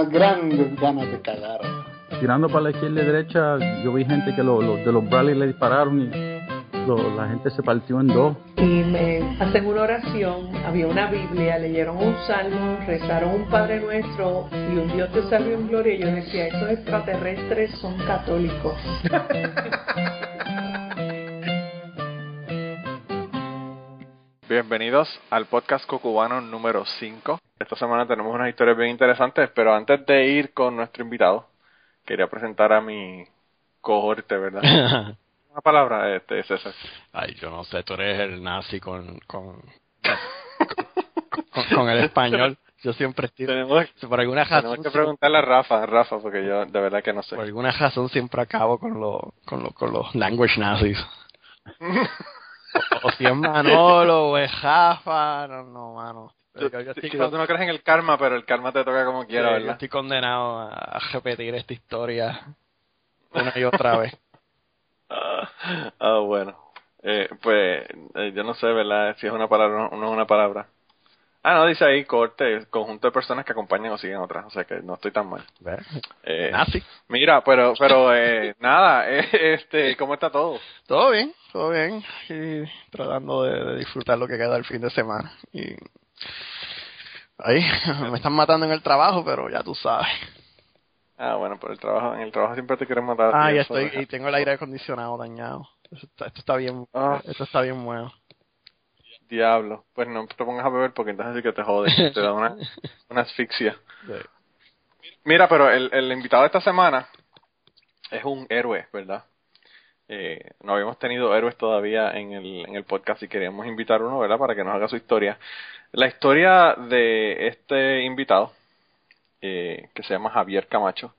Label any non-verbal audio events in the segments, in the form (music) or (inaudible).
unas grandes ganas de cagar. Tirando para la izquierda y derecha, yo vi gente que lo, lo- de los Bradley le dispararon y lo- la gente se partió en dos. y me hacen una oración, había una Biblia, leyeron un salmo, rezaron un Padre Nuestro y un Dios te salve en gloria. Y yo decía, estos extraterrestres son católicos. (laughs) Bienvenidos al podcast Cocubano número 5. Esta semana tenemos unas historias bien interesantes, pero antes de ir con nuestro invitado, quería presentar a mi cohorte, ¿verdad? (laughs) Una palabra, este, César. Ay, yo no sé, tú eres el nazi con, con, con, con el español. Yo siempre estoy... Tenemos, Por alguna razón, tenemos que preguntarle a Rafa, Rafa, porque yo de verdad que no sé. por alguna razón siempre acabo con, lo, con, lo, con los language nazis. (laughs) O, o si es Manolo o es Jafa, no, no, mano. Yo, yo estoy, Quizás tú no crees en el karma, pero el karma te toca como quiera, sí, yo ¿verdad? estoy condenado a, a repetir esta historia (laughs) una y otra vez. Ah, ah, bueno. Eh, pues eh, yo no sé, ¿verdad? Si es una palabra o no es una palabra. Ah, no, dice ahí corte, conjunto de personas que acompañan o siguen otras, o sea que no estoy tan mal. Eh, Nazi. Mira, pero, pero eh, (laughs) nada, eh, este, ¿cómo está todo? Todo bien, todo bien. Y tratando de, de disfrutar lo que queda del fin de semana. Y ahí (laughs) me están matando en el trabajo, pero ya tú sabes. Ah, bueno, por el trabajo, en el trabajo siempre te quieren matar. Ah, y ya estoy y tengo el aire acondicionado dañado. Esto está, esto está bien, Ah. esto está bien bueno. Diablo, pues no te pongas a beber porque entonces sí que te jodes, te da una, (laughs) una asfixia. Mira, pero el, el invitado de esta semana es un héroe, ¿verdad? Eh, no habíamos tenido héroes todavía en el, en el podcast y queríamos invitar uno, ¿verdad? Para que nos haga su historia. La historia de este invitado, eh, que se llama Javier Camacho,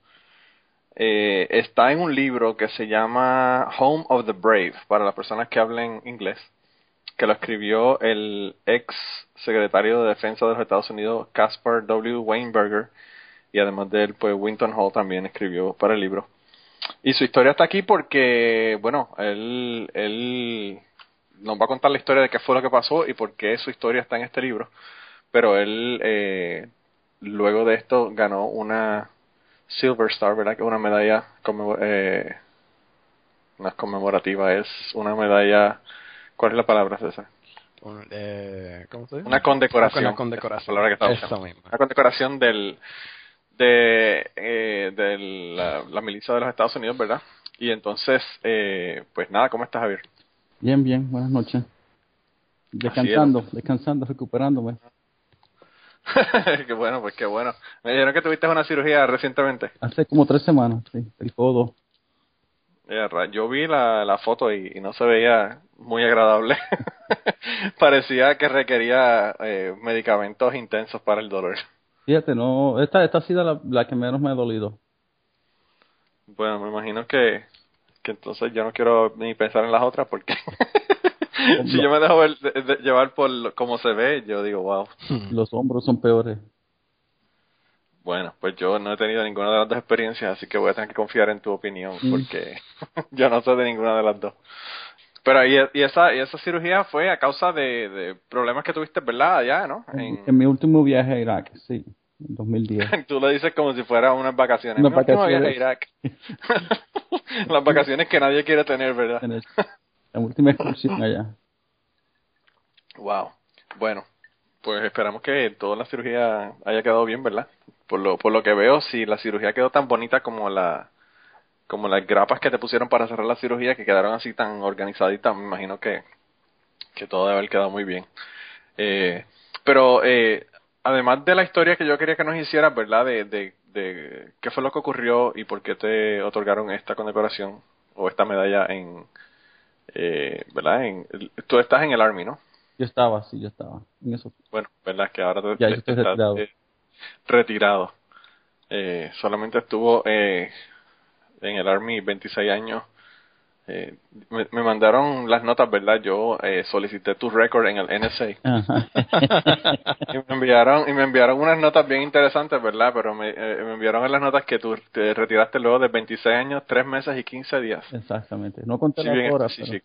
eh, está en un libro que se llama Home of the Brave, para las personas que hablen inglés, que lo escribió el ex secretario de Defensa de los Estados Unidos, Caspar W. Weinberger, y además de él, pues Winton Hall también escribió para el libro. Y su historia está aquí porque, bueno, él, él nos va a contar la historia de qué fue lo que pasó y por qué su historia está en este libro. Pero él, eh, luego de esto, ganó una Silver Star, ¿verdad? Que es una medalla eh, no es conmemorativa, es una medalla. ¿Cuál es la palabra, César? Un- eh, ¿Cómo se dice? Una condecoración. Una condecoración. Es la palabra que buscando. misma. Una condecoración del de, eh, de la, la milicia de los Estados Unidos, ¿verdad? Y entonces, eh, pues nada, ¿cómo estás, Javier? Bien, bien, buenas noches. Descansando, descansando, recuperándome. (laughs) qué bueno, pues qué bueno. Me dijeron que tuviste una cirugía recientemente. Hace como tres semanas, sí, el codo. Yo vi la, la foto y, y no se veía muy agradable. (laughs) Parecía que requería eh, medicamentos intensos para el dolor. Fíjate, no, esta, esta ha sido la, la que menos me ha dolido. Bueno, me imagino que, que entonces yo no quiero ni pensar en las otras porque (laughs) si yo me dejo ver- de- de- llevar por cómo se ve, yo digo, wow. Los hombros son peores. Bueno, pues yo no he tenido ninguna de las dos experiencias, así que voy a tener que confiar en tu opinión Mm. porque (laughs) yo no sé de ninguna de las dos. Pero y, y esa y esa cirugía fue a causa de, de problemas que tuviste, ¿verdad? Allá, ¿no? En- En mi último viaje a Irak, sí, en 2010. (laughs) Tú lo dices como si fuera unas vacaciones. Unas último viaje a vacaciones. Irak. (laughs) Las vacaciones que nadie quiere tener, ¿verdad? La última excursión allá. Wow. Bueno, pues esperamos que toda la cirugía haya quedado bien, ¿verdad? Por lo, por lo que veo, si la cirugía quedó tan bonita como la como las grapas que te pusieron para cerrar la cirugía, que quedaron así tan organizaditas, me imagino que, que todo debe haber quedado muy bien. Eh, pero eh, además de la historia que yo quería que nos hicieras, ¿verdad? De, de, de qué fue lo que ocurrió y por qué te otorgaron esta condecoración o esta medalla en, eh, ¿verdad? En, tú estás en el Army, ¿no? Yo estaba, sí, yo estaba. En eso. Bueno, verdad que ahora te- Ya, yo estoy estás, retirado. eh, retirado. Eh, solamente estuvo eh, en el Army 26 años eh, me, me mandaron las notas, ¿verdad? Yo eh, solicité tu récord en el NSA. (laughs) Y me enviaron y me enviaron unas notas bien interesantes, ¿verdad? Pero me, eh, me enviaron en las notas que tú te retiraste luego de 26 años, 3 meses y 15 días. Exactamente. No conté Sí, las bien, horas, sí, pero sí.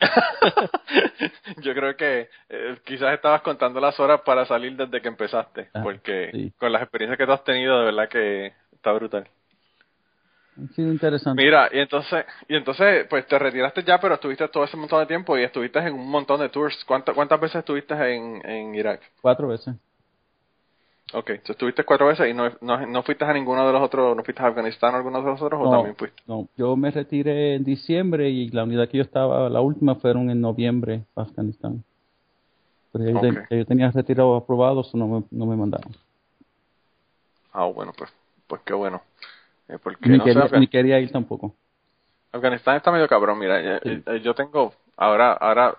(laughs) Yo creo que eh, quizás estabas contando las horas para salir desde que empezaste, Ah, porque sí. con las experiencias que tú has tenido, de verdad que está brutal. sido interesante. Mira, y entonces, y entonces, pues te retiraste ya, pero estuviste todo ese montón de tiempo y estuviste en un montón de tours. ¿Cuántas, cuántas veces estuviste en, en Irak? Cuatro veces. Ok, entonces estuviste cuatro veces y no, no, no fuiste a ninguno de los otros, no fuiste a Afganistán o alguno de los otros, o también fuiste. no, yo me retiré en diciembre y la unidad que yo estaba, la última fueron en noviembre a Afganistán. Pero ya yo, yo tenía retirado aprobado, eso no me, no me mandaron. Ah, bueno, pues, pues qué bueno. Eh, porque Ni, no quería, Afgan- ni quería ir tampoco. Afganistán está medio cabrón, mira, eh, Sí. eh, yo tengo, ahora, ahora,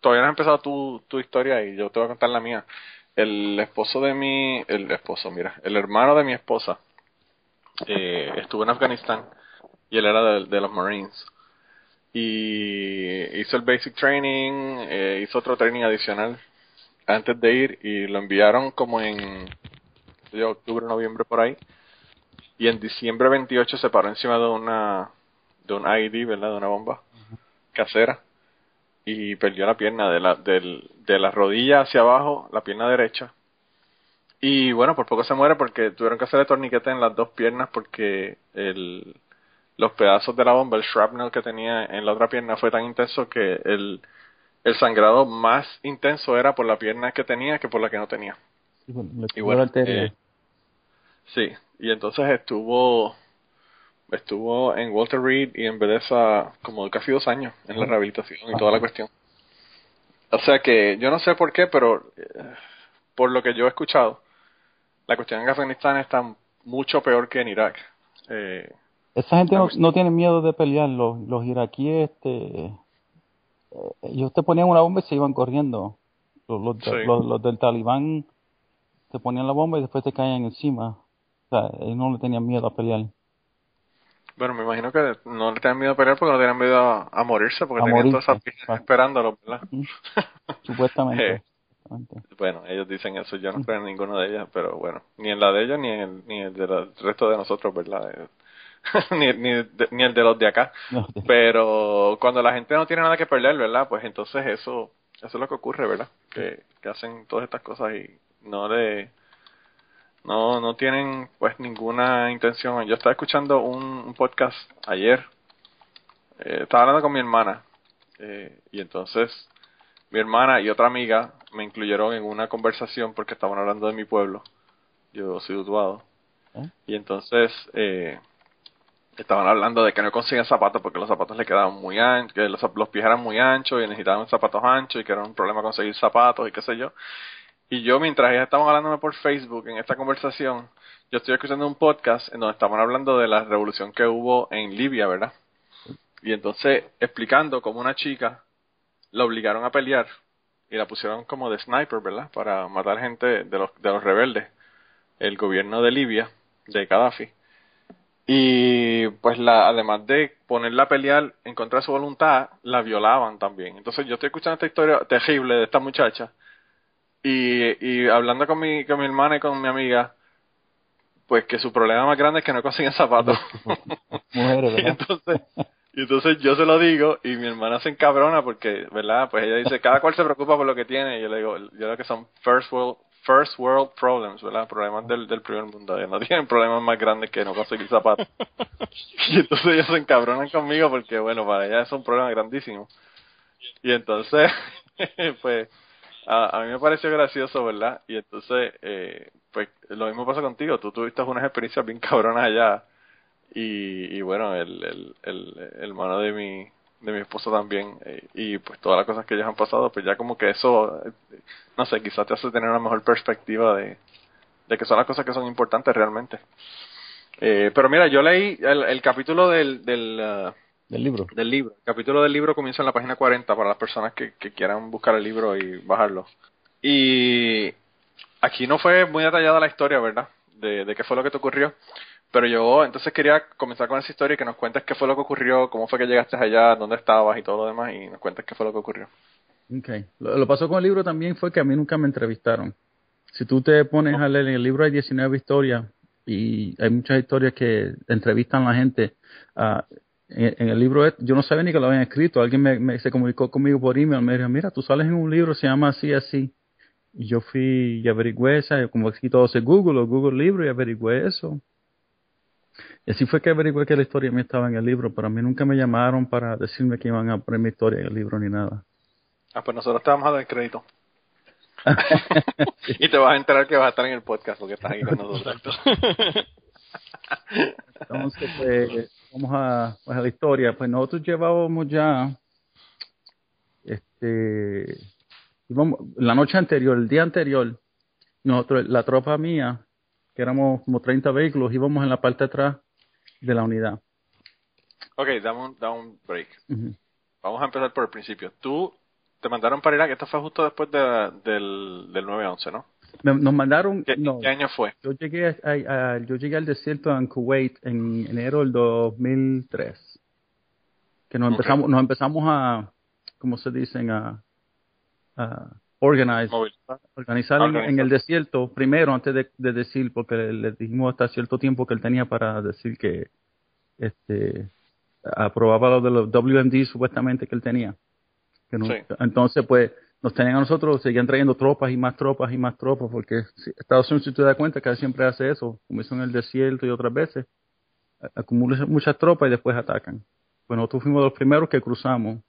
todavía no has empezado tu, tu historia y yo te voy a contar la mía. El esposo de mi, el esposo, mira, el hermano de mi esposa eh, estuvo en Afganistán y él era de, de los Marines. Y hizo el basic training, eh, hizo otro training adicional antes de ir y lo enviaron como en yo, octubre, noviembre por ahí. Y en diciembre 28 se paró encima de una de un IED, ¿verdad? De una bomba casera y perdió la pierna de la del, de la rodilla hacia abajo, la pierna derecha. Y bueno, por poco se muere porque tuvieron que hacerle torniquete en las dos piernas porque el, los pedazos de la bomba, el shrapnel que tenía en la otra pierna fue tan intenso que el, el sangrado más intenso era por la pierna que tenía que por la que no tenía. Sí, bueno, Y bueno, eh, sí, y entonces estuvo estuvo en Walter Reed y en Bethesda como casi dos años en la rehabilitación y toda la cuestión. O sea que yo no sé por qué, pero eh, por lo que yo he escuchado, la cuestión en Afganistán está mucho peor que en Irak. Eh, Esa gente no, no tiene miedo de pelear. Los, los iraquíes, este, eh, ellos te ponían una bomba y se iban corriendo. Los, los, Sí. los, los del talibán te ponían la bomba y después te caían encima. O sea, ellos no le tenían miedo a pelear. Bueno, me imagino que no le tenían miedo a pelear porque no tenían miedo a, a morirse, porque A tenían morirse, todas esas pistas exacto. esperándolo, ¿verdad? Supuestamente. (laughs) Eh. supuestamente. Bueno, ellos dicen eso, yo no creo en ninguna de ellas, pero bueno, ni en la de ellos ni en el, ni el del resto de nosotros, ¿verdad? Eh, (laughs) ni, ni, de- ni el de los de acá. Pero cuando la gente no tiene nada que perder, ¿verdad? Pues entonces eso, eso es lo que ocurre, ¿verdad? Que, que hacen todas estas cosas y no le, no, no tienen pues ninguna intención. Yo estaba escuchando un, un podcast ayer, eh, estaba hablando con mi hermana eh, y entonces mi hermana y otra amiga me incluyeron en una conversación porque estaban hablando de mi pueblo. Yo soy Utuado. ¿Eh? Y entonces eh, estaban hablando de que no consiguen zapatos porque los zapatos le quedaban muy anchos, que los, los pies eran muy anchos y necesitaban zapatos anchos y que era un problema conseguir zapatos y qué sé yo. Y yo, mientras ellas estaban hablándome por Facebook en esta conversación, yo estoy escuchando un podcast en donde estaban hablando de la revolución que hubo en Libia, ¿verdad? Y entonces explicando cómo una chica la obligaron a pelear y la pusieron como de sniper, ¿verdad? Para matar gente de los, de los rebeldes, el gobierno de Libia, de Gaddafi. Y pues la, además de ponerla a pelear en contra de su voluntad, la violaban también. Entonces yo estoy escuchando esta historia terrible de esta muchacha y, y hablando con mi, con mi hermana y con mi amiga, pues que su problema más grande es que no consiguen zapatos. (laughs) Mujeres, y entonces, y entonces yo se lo digo y mi hermana se encabrona porque, ¿verdad? Pues ella dice, cada cual se preocupa por lo que tiene. Y yo le digo, yo creo que son first world, first world problems, ¿verdad? Problemas del, del primer mundo. Ellos no (laughs) tienen problemas más grandes que no conseguir zapatos. y entonces ellos se encabronan conmigo porque, bueno, para ella es un problema grandísimo. Y entonces, (laughs) pues, a, a mí me pareció gracioso, ¿verdad? Y entonces, eh, pues, lo mismo pasa contigo. Tú tuviste unas experiencias bien cabronas allá. Y, y bueno, el, el, el, el hermano de mi, de mi esposo también. eh, y pues todas las cosas que ellos han pasado, pues ya como que eso, eh, no sé, quizás te hace tener una mejor perspectiva de, de que son las cosas que son importantes realmente. Eh, pero mira, yo leí el, capítulo del, del, ah, Del libro. del libro. El capítulo del libro comienza en la página 40 para las personas que, que quieran buscar el libro y bajarlo. Y aquí no fue muy detallada la historia, ¿verdad? De, de qué fue lo que te ocurrió. Pero yo entonces quería comenzar con esa historia y que nos cuentes qué fue lo que ocurrió, cómo fue que llegaste allá, dónde estabas y todo lo demás, y nos cuentes qué fue lo que ocurrió. Ok. Lo, lo pasó con el libro también fue que a mí nunca me entrevistaron. Si tú te pones a leer en el libro hay 19 historias y hay muchas historias que entrevistan a la gente. Ah, en, en el libro yo no sabía ni que lo habían escrito. Alguien me, me- se comunicó conmigo por email. Me dijo, mira, tú sales en un libro, se llama así, así. Y yo fui y averigüé esa, como aquí todo se Google o Google Libro y averigüé eso. Y así fue que averigüé que la historia mía estaba en el libro, pero a mí nunca me llamaron para decirme que iban a poner mi historia en el libro ni nada. Ah, pues nosotros te vamos a dar crédito. (laughs) (laughs) y te vas a enterar que vas a estar en el podcast porque estás ahí con nosotros. (laughs) Entonces, pues, vamos a, pues, a la historia. Pues nosotros llevábamos ya, este, íbamos, la noche anterior, el día anterior, nosotros, la tropa mía, que éramos como 30 vehículos, íbamos en la parte de atrás de la unidad. Ok, dame un, dame un break. Vamos a empezar por el principio. Tú te mandaron para Irak, esto fue justo después de, del, del 9-11, ¿no? Nos mandaron, ¿Qué, no, qué año fue? yo llegué, a, a- yo llegué al desierto en Kuwait en enero del 2003. Que nos empezamos, nos empezamos a, ¿cómo se dicen? A, a organize, organizar en, Organizar. en el desierto primero antes de, de decir, porque le, le dijimos hasta cierto tiempo que él tenía para decir que este aprobaba lo de los WMD supuestamente que él tenía. Que no- Sí. Entonces, pues, nos tenían a nosotros, seguían trayendo tropas y más tropas y más tropas, porque Estados Unidos, si te das cuenta, que siempre hace eso, como hizo en el desierto y otras veces, a- acumula muchas tropas y después atacan. Pues nosotros fuimos los primeros que cruzamos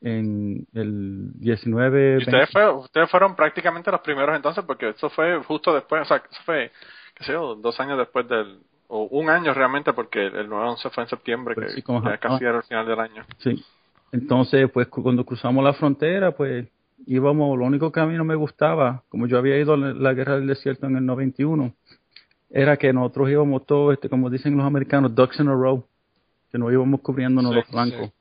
en el 19... Y ustedes, fue- ustedes fueron prácticamente los primeros entonces porque eso fue justo después, o sea, eso fue, qué sé yo, dos años después del, o un año realmente porque el 9-11 fue en septiembre, Pues que sí, como ya casi era el final del año. Sí. Entonces, pues cu- cuando cruzamos la frontera, pues íbamos, lo único que a mí no me gustaba, como yo había ido a la guerra del desierto en el 91, era que nosotros íbamos todos, este, como dicen los americanos, ducks in a row, que nos íbamos cubriéndonos Sí, los flancos. sí.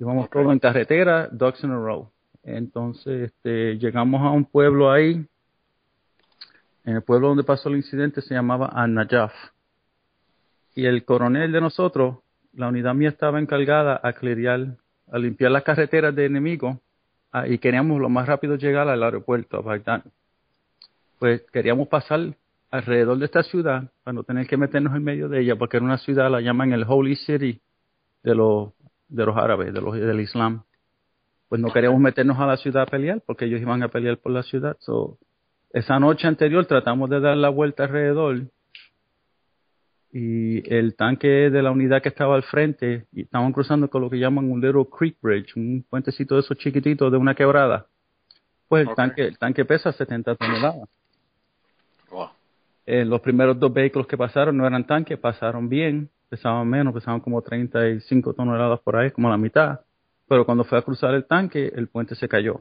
Íbamos todos en carretera, ducks in a row. Entonces, este, llegamos a un pueblo ahí, en el pueblo donde pasó el incidente se llamaba An-Najaf. Y el coronel de nosotros, la unidad mía estaba encargada a clearear, a limpiar las carreteras de enemigos ah, y queríamos lo más rápido llegar al aeropuerto, a Bagdad. Pues queríamos pasar alrededor de esta ciudad para no tener que meternos en medio de ella, porque era una ciudad, la llaman el Holy City de los, de los árabes, de los, del Islam. Pues no queríamos meternos a la ciudad a pelear, porque ellos iban a pelear por la ciudad. So, esa noche anterior tratamos de dar la vuelta alrededor y el tanque de la unidad que estaba al frente y estaban cruzando con lo que llaman un little creek bridge, un puentecito de esos chiquititos de una quebrada. Pues el tanque el tanque pesa 70 toneladas. Wow. Eh, los primeros dos vehículos que pasaron no eran tanques, pasaron bien, pesaban menos, pesaban como 35 toneladas por ahí, como la mitad. Pero cuando fue a cruzar el tanque, el puente se cayó.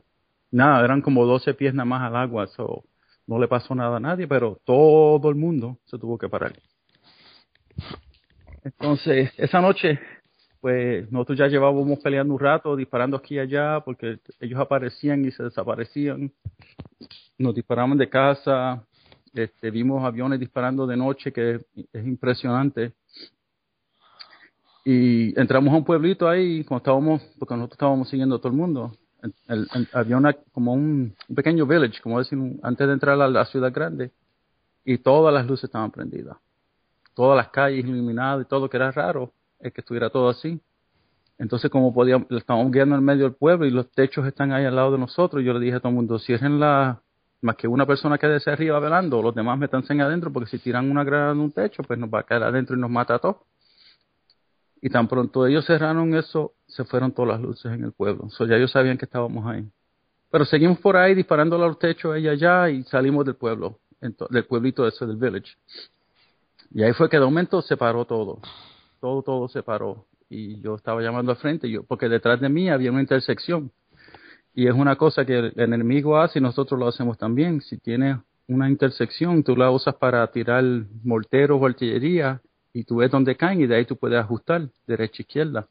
Nada, eran como 12 pies nada más al agua, so, no le pasó nada a nadie, pero todo el mundo se tuvo que parar. Entonces, esa noche, pues nosotros ya llevábamos peleando un rato, disparando aquí y allá, porque ellos aparecían y se desaparecían. Nos disparaban de casa, este, vimos aviones disparando de noche, que es impresionante. Y entramos a un pueblito ahí, cuando estábamos, porque nosotros estábamos siguiendo a todo el mundo. El- el- había una, como un, un pequeño village, como decir, antes de entrar a la ciudad grande, y todas las luces estaban prendidas. Todas las calles iluminadas y todo, que era raro, es que estuviera todo así. Entonces, como podíamos, estábamos guiando en medio del pueblo y los techos están ahí al lado de nosotros, yo le dije a todo el mundo, cierren la, más que una persona quede hacia arriba velando, los demás métanse adentro, porque si tiran una granada en un techo, pues nos va a caer adentro y nos mata a todos. Y tan pronto ellos cerraron eso, se fueron todas las luces en el pueblo. So, ya ellos sabían que estábamos ahí. Pero seguimos por ahí disparando a los techos ella allá y salimos del pueblo, del pueblito ese del village. Y ahí fue que de momento se paró todo. Todo, todo se paró. Y yo estaba llamando al frente, yo, porque detrás de mí había una intersección. Y es una cosa que el enemigo hace y nosotros lo hacemos también. Si tienes una intersección, tú la usas para tirar morteros o artillería y tú ves dónde caen y de ahí tú puedes ajustar derecha izquierda.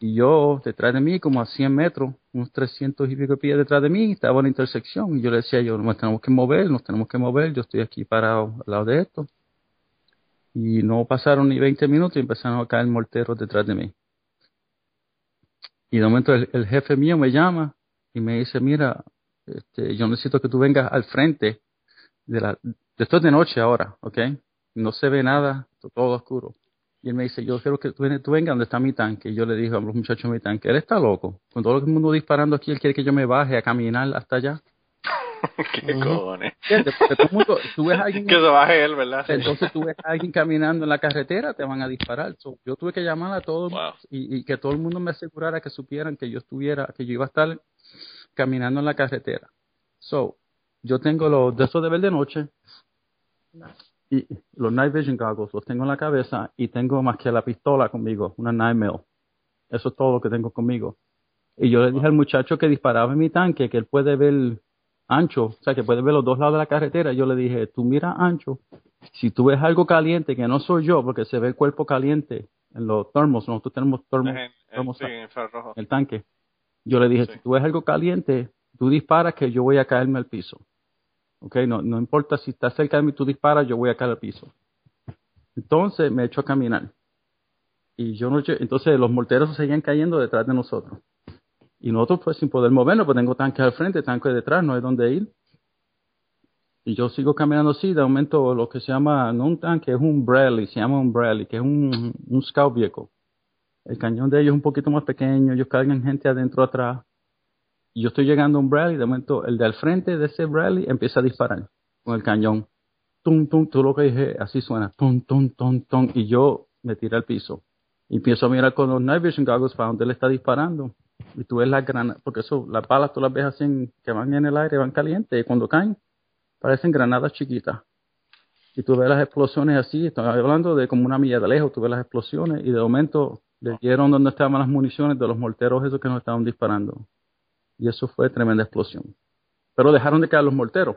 Y yo, detrás de mí, como a 100 metros, unos 300 y pico pies detrás de mí, estaba la intersección. Y yo le decía, yo, nos tenemos que mover, nos tenemos que mover, yo estoy aquí parado al lado de esto. Y no pasaron ni 20 minutos y empezaron a caer morteros detrás de mí. Y de momento el, jefe mío me llama y me dice, mira, este, yo necesito que tú vengas al frente de la... Esto es de noche ahora, ¿ok? No se ve nada, todo oscuro. Y él me dice, yo quiero que tú, ven- tú vengas donde está mi tanque. Y yo le dije a los muchachos mi tanque, él está loco. Con todo el mundo disparando aquí, él quiere que yo me baje a caminar hasta allá. (laughs) ¿Qué cojones? Todo el mundo, tú ves a alguien, Que se baje él, ¿verdad? entonces tú ves a alguien caminando en la carretera, te van a disparar. So, yo tuve que llamar a todos Wow. y, y que todo el mundo me asegurara que supieran que yo estuviera, que yo iba a estar caminando en la carretera. So, yo tengo los de esos de ver de noche y los night vision goggles los tengo en la cabeza y tengo más que la pistola conmigo, una 9 mil. Eso es todo lo que tengo conmigo. Y yo le dije al muchacho que disparaba en mi tanque que él puede ver ancho, o sea, que puede ver los dos lados de la carretera. Yo le dije, tú mira ancho. Si tú ves algo caliente, que no soy yo, porque se ve el cuerpo caliente en los termos, nosotros tenemos termos sí, en el tanque. Yo le dije, Sí. si tú ves algo caliente, tú disparas que yo voy a caerme al piso. ¿Ok? No, no importa si estás cerca de mí, tú disparas, yo voy a caer al piso. Entonces me echo a caminar. Y yo no, entonces los morteros seguían cayendo detrás de nosotros. Y nosotros pues sin poder movernos, pues tengo tanques al frente, tanques detrás, no hay dónde ir. Y yo sigo caminando así, de momento lo que se llama, no un tanque, es un Bradley, se llama un Bradley, que es un, un scout vehicle. El cañón de ellos es un poquito más pequeño, ellos cargan gente adentro atrás. Y yo estoy llegando a un Bradley, de momento el de al frente de ese Bradley empieza a disparar con el cañón. Tum, tum, tú lo que dije, así suena, tum, tum, tum, tum, y yo me tiré al piso. Y empiezo a mirar con los night vision goggles para donde él está disparando. Y tú ves las granadas, porque eso, las balas tú las ves así en- que van en el aire, van calientes, y cuando caen, parecen granadas chiquitas. Y tú ves las explosiones así, estoy hablando de como una milla de lejos, tú ves las explosiones y de momento le dieron donde estaban las municiones de los morteros esos que nos estaban disparando. Y eso fue tremenda explosión. Pero dejaron de caer los morteros.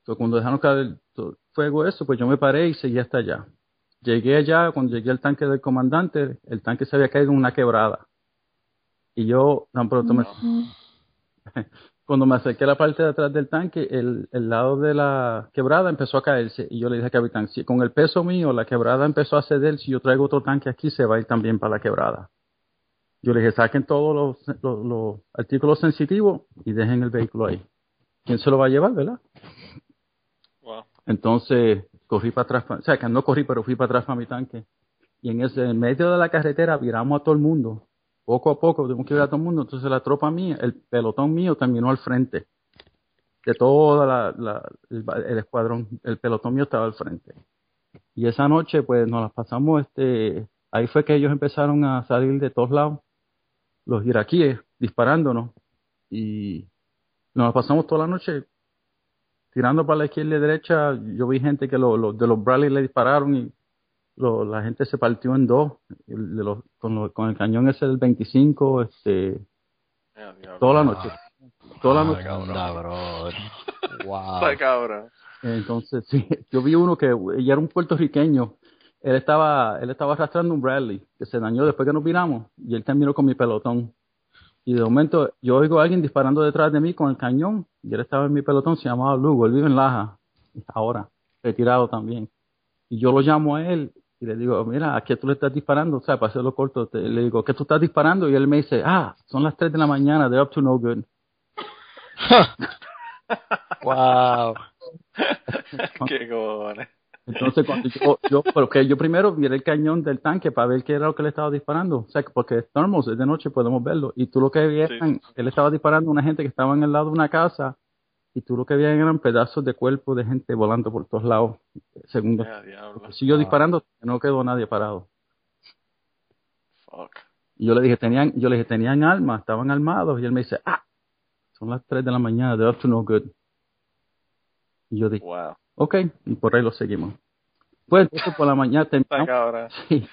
Entonces, cuando dejaron caer el fuego eso, pues yo me paré y seguí hasta allá. Llegué allá, cuando llegué al tanque del comandante, el tanque se había caído en una quebrada. Y yo tan pronto me, (laughs) cuando me acerqué a la parte de atrás del tanque, el, el lado de la quebrada empezó a caerse. Y yo le dije al capitán, si con el peso mío la quebrada empezó a ceder, si yo traigo otro tanque aquí, se va a ir también para la quebrada. Yo le dije, saquen todos los, los, los artículos sensitivos y dejen el vehículo ahí. ¿Quién se lo va a llevar, verdad? Wow. Entonces corrí para atrás, o sea, que no corrí, pero fui para atrás para mi tanque. Y en ese en medio de la carretera viramos a todo el mundo. Poco a poco tuvimos que virar a todo el mundo. Entonces la tropa mía, el pelotón mío terminó al frente. De toda la, la- el, escuadrón, el pelotón mío estaba al frente. Y esa noche, pues nos las pasamos, este, ahí fue que ellos empezaron a salir de todos lados, los iraquíes, disparándonos. Y nos las pasamos toda la noche tirando para la izquierda y derecha, yo vi gente que lo, lo- de los Bradley le dispararon y lo- la gente se partió en dos el con, lo- con el cañón ese del 25, este, Ya, toda la noche. Toda la Ah, noche. qué onda, bro. Wow. Entonces, sí, (laughs) yo vi uno que y era un puertorriqueño. Él estaba, él estaba arrastrando un Bradley que se dañó después que nos viramos y él terminó con mi pelotón. Y de momento yo oigo a alguien disparando detrás de mí con el cañón y él estaba en mi pelotón, se llamaba Lugo, él vive en Laja, ahora, retirado también. Y yo lo llamo a él y le digo, mira, ¿a qué tú le estás disparando? O sea, para hacerlo corto, te- le digo, ¿qué tú estás disparando? Y él me dice, ah, son las 3 de la mañana, they're up to no good. (laughs) wow. (laughs) Qué cojones. Entonces, cuando yo, yo, porque yo primero miré el cañón del tanque para ver qué era lo que le estaba disparando. O sea, que porque es thermos, es de noche, podemos verlo. Y tú lo que veías, Sí. él estaba disparando a una gente que estaba en el lado de una casa. Y tú lo que veías eran pedazos de cuerpo de gente volando por todos lados. Diablo. Siguió disparando, no quedó nadie parado. Fuck. Y yo le dije, tenían, yo le dije, tenían armas, estaban armados. Y él me dice, ah, son las 3 de la mañana, they're up to no good. Y yo dije, Wow. ok, y por ahí lo seguimos. Pues por la mañana (laughs) cabrón. (laughs) Sí.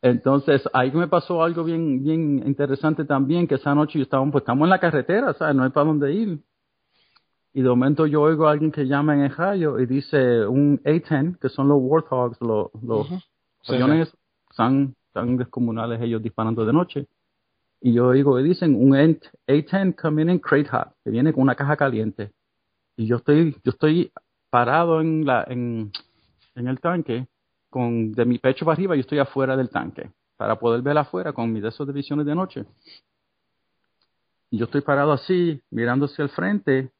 Entonces, ahí me pasó algo bien bien interesante también, que esa noche yo estaba, pues estamos en la carretera, ¿sabes? No hay para dónde ir. Y de momento yo oigo a alguien que llama en el radio y dice un A-10, que son los Warthogs, los, los. Sí, aviones esos, tan, tan descomunales ellos disparando de noche. Y yo oigo y dicen un A-10 coming in crate hot, que viene con una caja caliente. Y yo estoy, yo estoy parado en la, en, en el tanque, con de mi pecho para arriba yo estoy afuera del tanque, para poder ver afuera con mis de esos de visiones de noche. Y yo estoy parado así, mirando hacia el frente,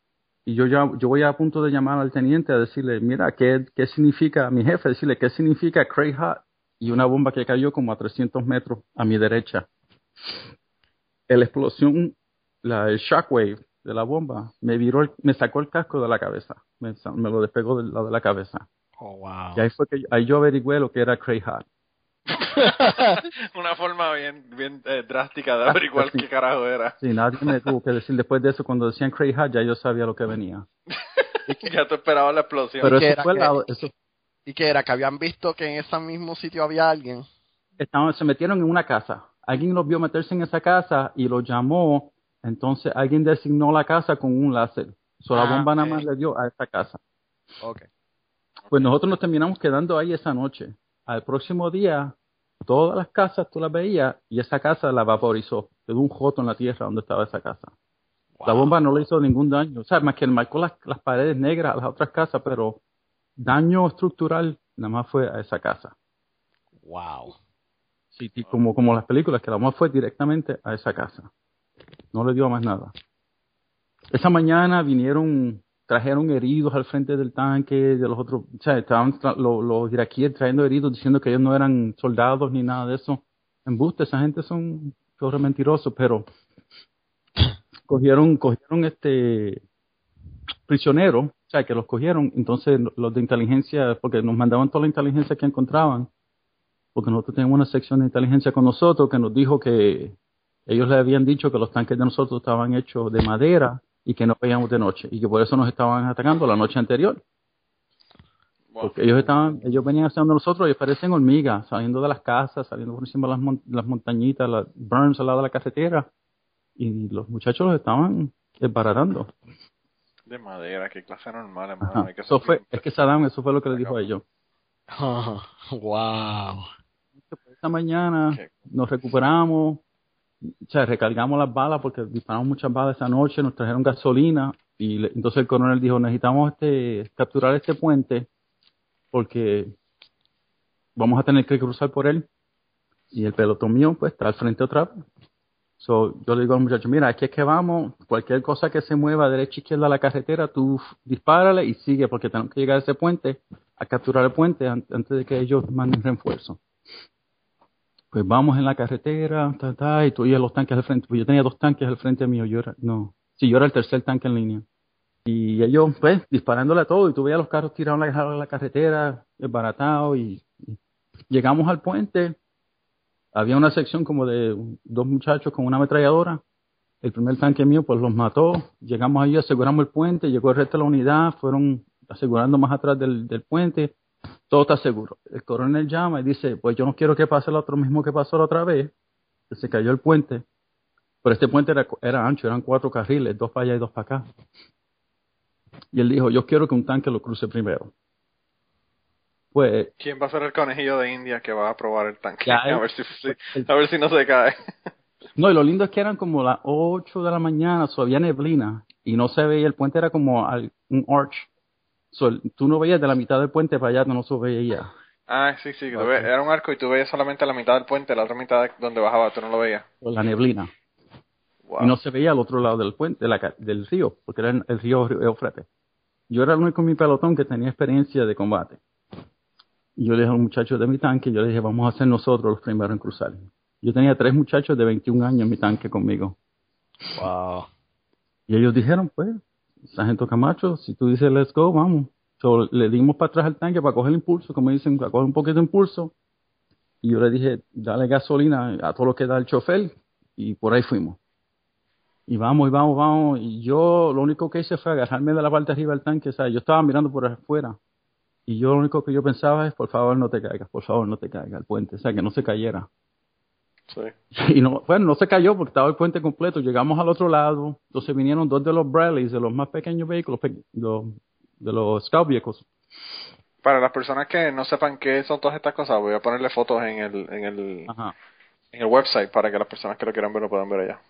y yo ya yo voy a punto de llamar al teniente a decirle, mira, ¿qué, qué significa, mi jefe, decirle, qué significa Cray Hot? Y una bomba que cayó como a 300 metros a mi derecha. La explosión, la, el shockwave de la bomba, me viró, el- me sacó el casco de la cabeza, me, lo despegó del lado de la cabeza. Oh, wow. Y ahí fue que ahí yo averigüé lo que era Cray Hot. (laughs) Una forma bien, bien eh, drástica de averiguar qué carajo era. Sí, nadie me tuvo que decir después de eso, cuando decían Cray Hot, ya yo sabía lo que venía. (laughs) ya tú esperabas la explosión. Pero qué eso era? fue ¿Qué? la, eso ¿Y qué era? ¿Que habían visto que en ese mismo sitio había alguien? estaban, se metieron en una casa. Alguien los vio meterse en esa casa y los llamó. Entonces alguien designó la casa con un láser. So, la Ah, bomba nada ok. más le dio a esa casa. Ok. Pues nosotros nos terminamos quedando ahí esa noche. Al próximo día, todas las casas tú las veías y esa casa la vaporizó. Quedó un joto en la tierra donde estaba esa casa. La bomba no le hizo ningún daño. O sea, más que marcó las, las paredes negras a las otras casas, pero daño estructural nada más fue a esa casa. Wow. Sí, y como, como las películas, que la bomba fue directamente a esa casa. No le dio más nada. Esa mañana vinieron, trajeron heridos al frente del tanque de los otros, o sea, estaban tra- lo- los iraquíes trayendo heridos diciendo que ellos no eran soldados ni nada de eso. Embuste, esa gente son chorros mentirosos, pero cogieron, cogieron este prisioneros, o sea, que los cogieron, entonces los de inteligencia, porque nos mandaban toda la inteligencia que encontraban, porque nosotros teníamos una sección de inteligencia con nosotros que nos dijo que ellos le habían dicho que los tanques de nosotros estaban hechos de madera y que no veíamos de noche y que por eso nos estaban atacando la noche anterior. Wow. Porque ellos estaban, ellos venían hacia nosotros y parecen hormigas, saliendo de las casas, saliendo por encima de las, mon- las montañitas, las burns al lado de la carretera y los muchachos los estaban desbaratando. De madera, qué clase normal. Hay que Eso fue, es que Saddam, eso fue lo que le dijo a ellos. (laughs) wow. Esta mañana Qué- nos recuperamos, o sea, recargamos las balas porque disparamos muchas balas esa noche, nos trajeron gasolina y le- entonces el coronel dijo, necesitamos este capturar este puente porque vamos a tener que cruzar por él y el pelotón mío pues está al frente otra vez. So, yo le digo al muchacho, mira, aquí es que vamos, cualquier cosa que se mueva derecha izquierda a la carretera, tú dispárale y sigue porque tenemos que llegar a ese puente, a capturar el puente an- antes de que ellos manden refuerzo pues vamos en la carretera, ta, ta, y tú y los tanques al frente. Pues yo tenía dos tanques al frente mío, yo era, no, sí, yo era el tercer tanque en línea. Y ellos, pues, disparándole a todo, y tú veías los carros tirados en la, carretera, desbaratados, y, llegamos al puente, había una sección como de dos muchachos con una ametralladora, el primer tanque mío pues los mató, llegamos ahí, aseguramos el puente, llegó el resto de la unidad, fueron asegurando más atrás del puente, todo está seguro. El coronel llama y dice, pues yo no quiero que pase lo otro mismo que pasó la otra vez, que se cayó el puente, pero este puente era, era ancho, eran cuatro carriles, dos para allá y dos para acá. Y él dijo, yo quiero que un tanque lo cruce primero. Pues ¿Quién va a ser el conejillo de India que va a probar el tanque? Ya, (laughs) a, eh. ver si, si- a ver si no se cae. (laughs) No, y lo lindo es que eran como las 8 de la mañana, so había neblina y no se veía, el puente era como un arch. So, tú no veías de la mitad del puente para allá, no se veía. Ah, sí, sí. tú Ok. ves- era un arco y tú veías solamente la mitad del puente, la otra mitad de donde bajaba, tú no lo veías. la neblina. Wow. Y no se veía al otro lado del puente, la del río, porque era el, río Eufrates. Yo era el único en mi pelotón que tenía experiencia de combate. Y yo le dije a los muchachos de mi tanque, yo le dije, vamos a ser nosotros los primeros en cruzar. Yo tenía tres muchachos de 21 años en mi tanque conmigo. Wow. Y ellos dijeron, pues, Sargento Camacho, si tú dices let's go, vamos. So, le dimos para atrás al tanque para coger impulso, como dicen, para coger un poquito de impulso. Y yo le dije, dale gasolina a todo lo que da el chofer. Y por ahí fuimos. Y vamos, y vamos, vamos. Y yo lo único que hice fue agarrarme de la parte de arriba del tanque. O sea, yo estaba mirando por afuera. Y yo lo único que yo pensaba es, por favor, no te caigas, por favor, no te caigas el puente. O sea, que no se cayera. Sí. (laughs) Y no, bueno, no se cayó porque estaba el puente completo. Llegamos al otro lado. Entonces vinieron dos de los Bradleys, de los más pequeños vehículos, pe- los- de los Scout Vehicles. Para las personas que no sepan qué son todas estas cosas, voy a ponerle fotos en el, en el, Ajá. en el website para que las personas que lo quieran ver lo puedan ver allá.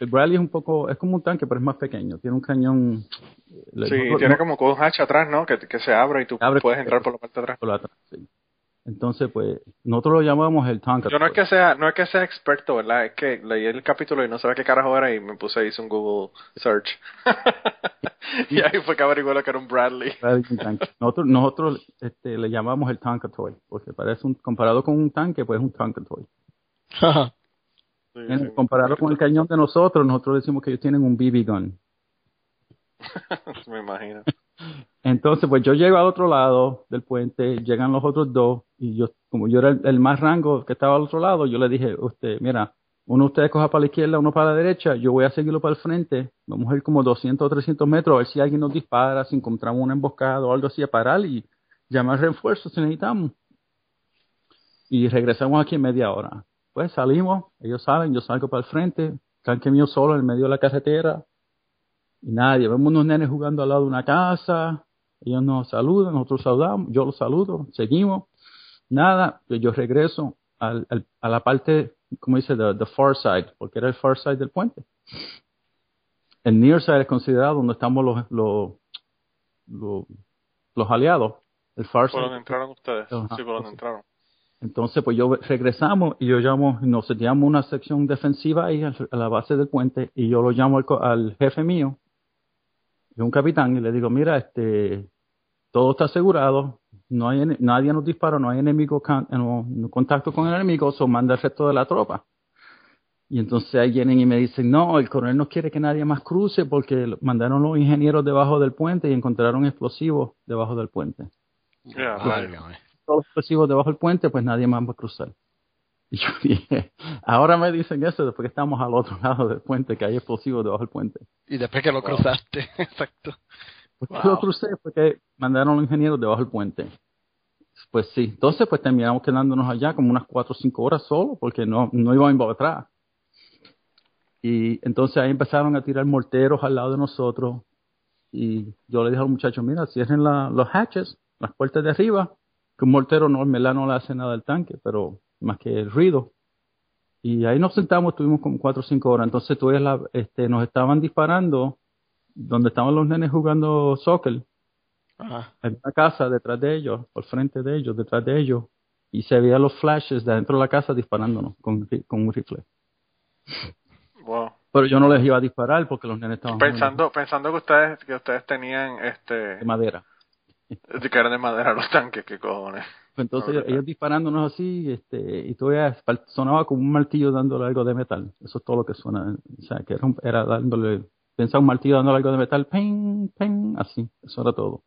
El Bradley es un poco, es como un tanque, pero es más pequeño. Tiene un cañón. Sí, no- tiene no- como un hatch atrás, ¿no? Que, que se abre y tú Abre- puedes entrar por la parte de atrás. por la atrás, sí. Entonces, pues, nosotros lo llamamos el Tonka. Yo no es que sea, no es que sea experto, ¿verdad? Es que leí el capítulo y no sabía qué carajo era y me puse hice un Google search. (laughs) y ahí fue que averigué lo que era un Bradley. Bradley es un tanque. Nosotros, nosotros este, le llamamos el Tonka Toy, porque parece un, comparado con un tanque, pues es un Tonka Toy. Sí, En- sí. comparado con el cañón de nosotros, nosotros decimos que ellos tienen un BB gun. (laughs) me imagino. Entonces, pues yo llego al otro lado del puente, llegan los otros dos, y yo, como yo era el, más rango que estaba al otro lado, yo le dije, usted, mira, uno de ustedes coja para la izquierda, uno para la derecha, yo voy a seguirlo para el frente, vamos a ir como 200 o 300 metros, a ver si alguien nos dispara, si encontramos una emboscada o algo así, a parar y llamar refuerzos si necesitamos. Y regresamos aquí en media hora. Pues salimos, ellos salen, yo salgo para el frente, tanque mío solo en medio de la carretera, y nadie, vemos unos nenes jugando al lado de una casa, ellos nos saludan, nosotros saludamos, yo los saludo, seguimos, nada, yo, yo regreso al, al- a la parte, como dice, the, the far side, porque era el far side del puente. El near side es considerado donde estamos los, los, los, los aliados, el far ¿Por dónde side. entraron ustedes? Ajá. Sí, por dónde entraron. Entonces, pues yo regresamos y yo llamo, nos seteamos una sección defensiva ahí a la base del puente y yo lo llamo al, al jefe mío, un capitán, y le digo, mira, este, todo está asegurado, no hay, nadie nos disparó, no hay enemigo, can- no, no contacto con el enemigo, so manda el resto de la tropa. Y entonces ahí vienen y me dicen, no, el coronel no quiere que nadie más cruce porque mandaron los ingenieros debajo del puente y encontraron explosivos debajo del puente Válgame. todos los explosivos debajo del puente, pues nadie más va a cruzar. (laughs) Y yo dije, ahora me dicen eso después que estamos al otro lado del puente, que hay explosivos debajo del puente. Y después que lo cruzaste, (laughs) exacto. Pues Wow. lo crucé porque mandaron los ingenieros debajo del puente. Pues sí, entonces pues terminamos quedándonos allá como unas cuatro o cinco horas solo, porque no, no íbamos para atrás. Y entonces ahí empezaron a tirar morteros al lado de nosotros. Y yo le dije a los muchachos, mira, cierren la, los hatches, las puertas de arriba, que un mortero no, en no le hace nada al tanque, pero más que el ruido. Y ahí nos sentamos, estuvimos como cuatro o cinco horas. Entonces tú ves la, este, nos estaban disparando donde estaban los nenes jugando soccer. Ajá. En una casa detrás de ellos, por frente de ellos, detrás de ellos. Y se veían los flashes de adentro de la casa disparándonos con, con un rifle. Wow. Pero yo no les iba a disparar porque los nenes estaban Pensando, pensando que ustedes, que ustedes tenían este, de madera. que eran de madera los tanques, qué cojones. Entonces ellos, disparándonos así, este, y pal- sonaba como un martillo dándole algo de metal. Eso es todo lo que suena. O sea, que era, un- era dándole, pensaba un martillo dándole algo de metal, ping, ping, así. Eso era todo.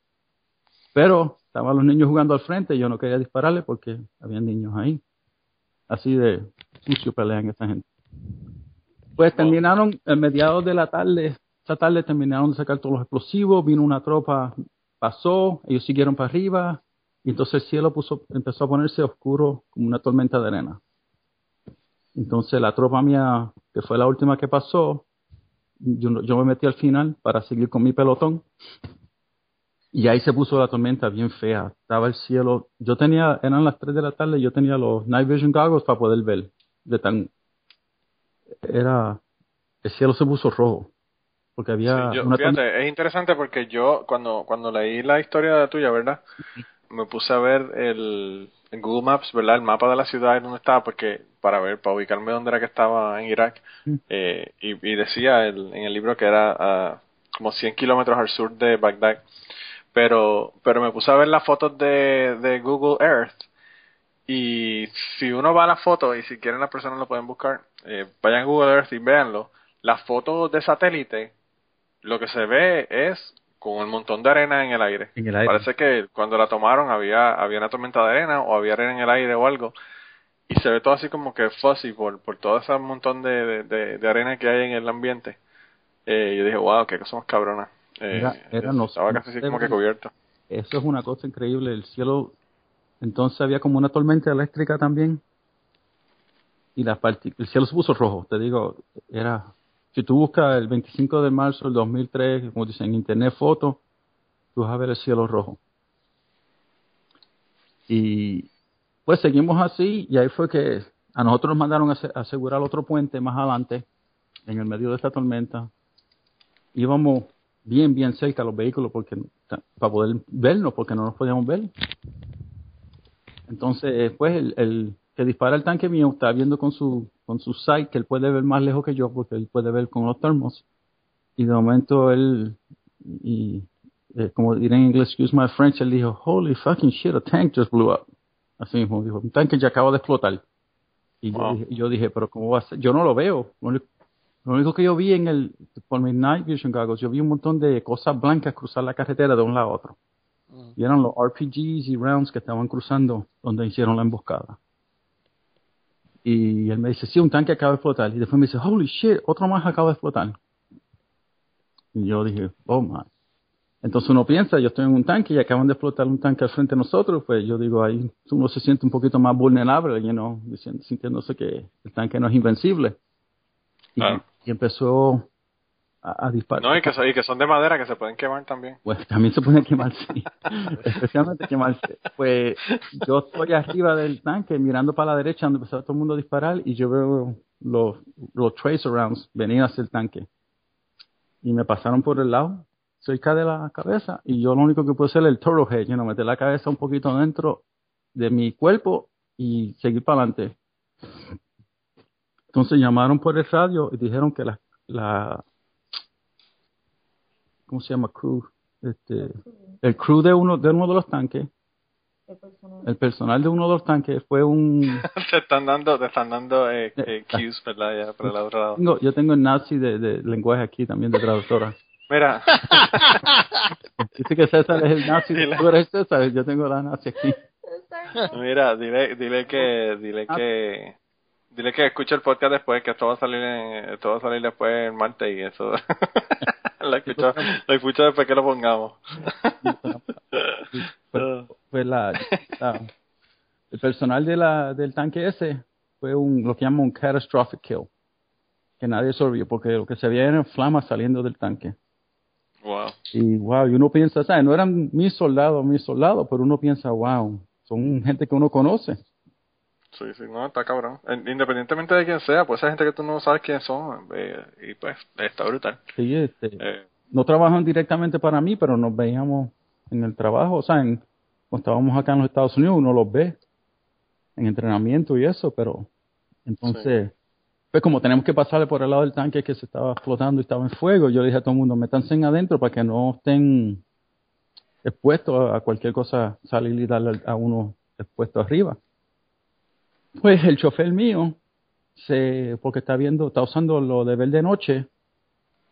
Pero estaban los niños jugando al frente y yo no quería dispararle porque había niños ahí. Así de sucio pelean esta gente. Pues terminaron, a mediados de la tarde, esa tarde terminaron de sacar todos los explosivos, vino una tropa, pasó, ellos siguieron para arriba, y entonces el cielo puso, empezó a ponerse oscuro como una tormenta de arena. Entonces la tropa mía, que fue la última que pasó, yo, yo me metí al final para seguir con mi pelotón. Y ahí se puso la tormenta bien fea. Estaba el cielo. Yo tenía, eran las 3 de la tarde, yo tenía los night vision goggles para poder ver. De tan. Era. El cielo se puso rojo. Porque había. Sí, yo- una fíjate, es interesante porque yo cuando cuando leí la historia tuya, ¿verdad? Me puse a ver el en Google Maps, ¿verdad? El mapa de la ciudad y dónde estaba, porque para ver, para ubicarme dónde era que estaba en Irak. Mm. Eh, y, y decía el- en el libro que era ah, como 100 kilómetros al sur de Bagdad. Pero, pero me puse a ver las fotos de, de Google Earth. Y si uno va a las fotos, y si quieren las personas lo pueden buscar, eh, vayan a Google Earth y véanlo. Las fotos de satélite, lo que se ve es con un montón de arena en el aire. En el aire. Parece que cuando la tomaron había, había una tormenta de arena o había arena en el aire o algo. Y se ve todo así como que fuzzy por, por todo ese montón de, de, de- de arena que hay en el ambiente. Eh, yo dije, wow, qué cosa más cabrona. Eh, Era- era no- estaba casi así como que cubierto. Eso es una cosa increíble. El cielo, entonces había como una tormenta eléctrica también. Y la el cielo se puso rojo. Te digo, era. Si tú buscas el 25 de marzo del 2003, como dicen en internet fotos, tú vas a ver el cielo rojo. Y pues seguimos así, y ahí fue que a nosotros nos mandaron a ase- asegurar otro puente más adelante. en el medio de esta tormenta. Íbamos bien, bien cerca a los vehículos porque para poder vernos, porque no nos podíamos ver. Entonces, pues, el, el que dispara el tanque mío está viendo con su, con su sight que él puede ver más lejos que yo porque él puede ver con los termos. Y de momento él, y eh, como diré en inglés, excuse my French, él dijo, holy fucking shit, a tank just blew up. Así mismo dijo, un tanque ya acaba de explotar. Y yo, dije, yo dije, pero ¿cómo va a ser? Yo no lo veo. Lo único, lo único que yo vi en el, por mi night vision goggles, yo vi un montón de cosas blancas cruzar la carretera de un lado a otro. Y eran los RPGs y rounds que estaban cruzando donde hicieron la emboscada. Y él me dice, sí, un tanque acaba de explotar. Y después me dice, holy shit, otro más acaba de explotar. Y yo dije, oh my. Entonces uno piensa, yo estoy en un tanque y acaban de explotar un tanque al frente de nosotros, pues yo digo, ahí uno se siente un poquito más vulnerable, you know, diciendo, sintiéndose que el tanque no es invencible. Y empezó a, a disparar. No, y que, son, y que son de madera que se pueden quemar también. Pues también se puede quemar, sí. (laughs) Especialmente quemarse. Pues yo estoy arriba del tanque mirando para la derecha donde empezó todo el mundo a disparar y yo veo los, los tracer rounds venir hacia el tanque. Y me pasaron por el lado, cerca de la cabeza, y yo lo único que puedo hacer es el turtle head, you know, meter la cabeza un poquito dentro de mi cuerpo y seguir para adelante. Entonces llamaron por el radio y dijeron que la, la ¿cómo se llama? Crew. Este, el crew de uno, de uno de los tanques, el personal de uno de los tanques fue un... (laughs) te están dando, te están dando eh, eh, cues, ¿verdad? Ya, por el otro lado. Tengo, yo tengo el nazi de, de lenguaje aquí también de traductora. Mira, (laughs) Dice que César es el nazi, Dile. tú eres César, yo tengo la nazi aquí. mira, dile, dile que, dile que, dile que escuche el podcast después, que esto va a salir, en, esto va a salir después el martes y eso. (laughs) lo escucho, lo escucho después que lo pongamos. Pues la, la- el personal de la, del tanque ese fue un, lo que llaman un catastrophic kill. Que nadie sorbió, porque lo que se veía eran flamas saliendo del tanque. wow. Y wow, y uno piensa, ¿sabes? No eran mis soldados, mis soldados, pero uno piensa, wow, son gente que uno conoce. Sí, sí, no, está cabrón. En- Independientemente de quién sea, pues esa gente que tú no sabes quién son, eh, y pues está brutal. Sí, este, Eh, no trabajan directamente para mí, pero nos veíamos en el trabajo, o sea, en, cuando estábamos acá en los Estados Unidos, uno los ve en entrenamiento y eso, pero entonces, pues como tenemos que pasarle por el lado del tanque que se estaba flotando y estaba en fuego, yo le dije a todo el mundo, métanse en adentro para que no estén expuestos a cualquier cosa, salir y darle a uno expuesto arriba. Pues el chofer mío, se, porque está viendo, está usando lo de ver de noche,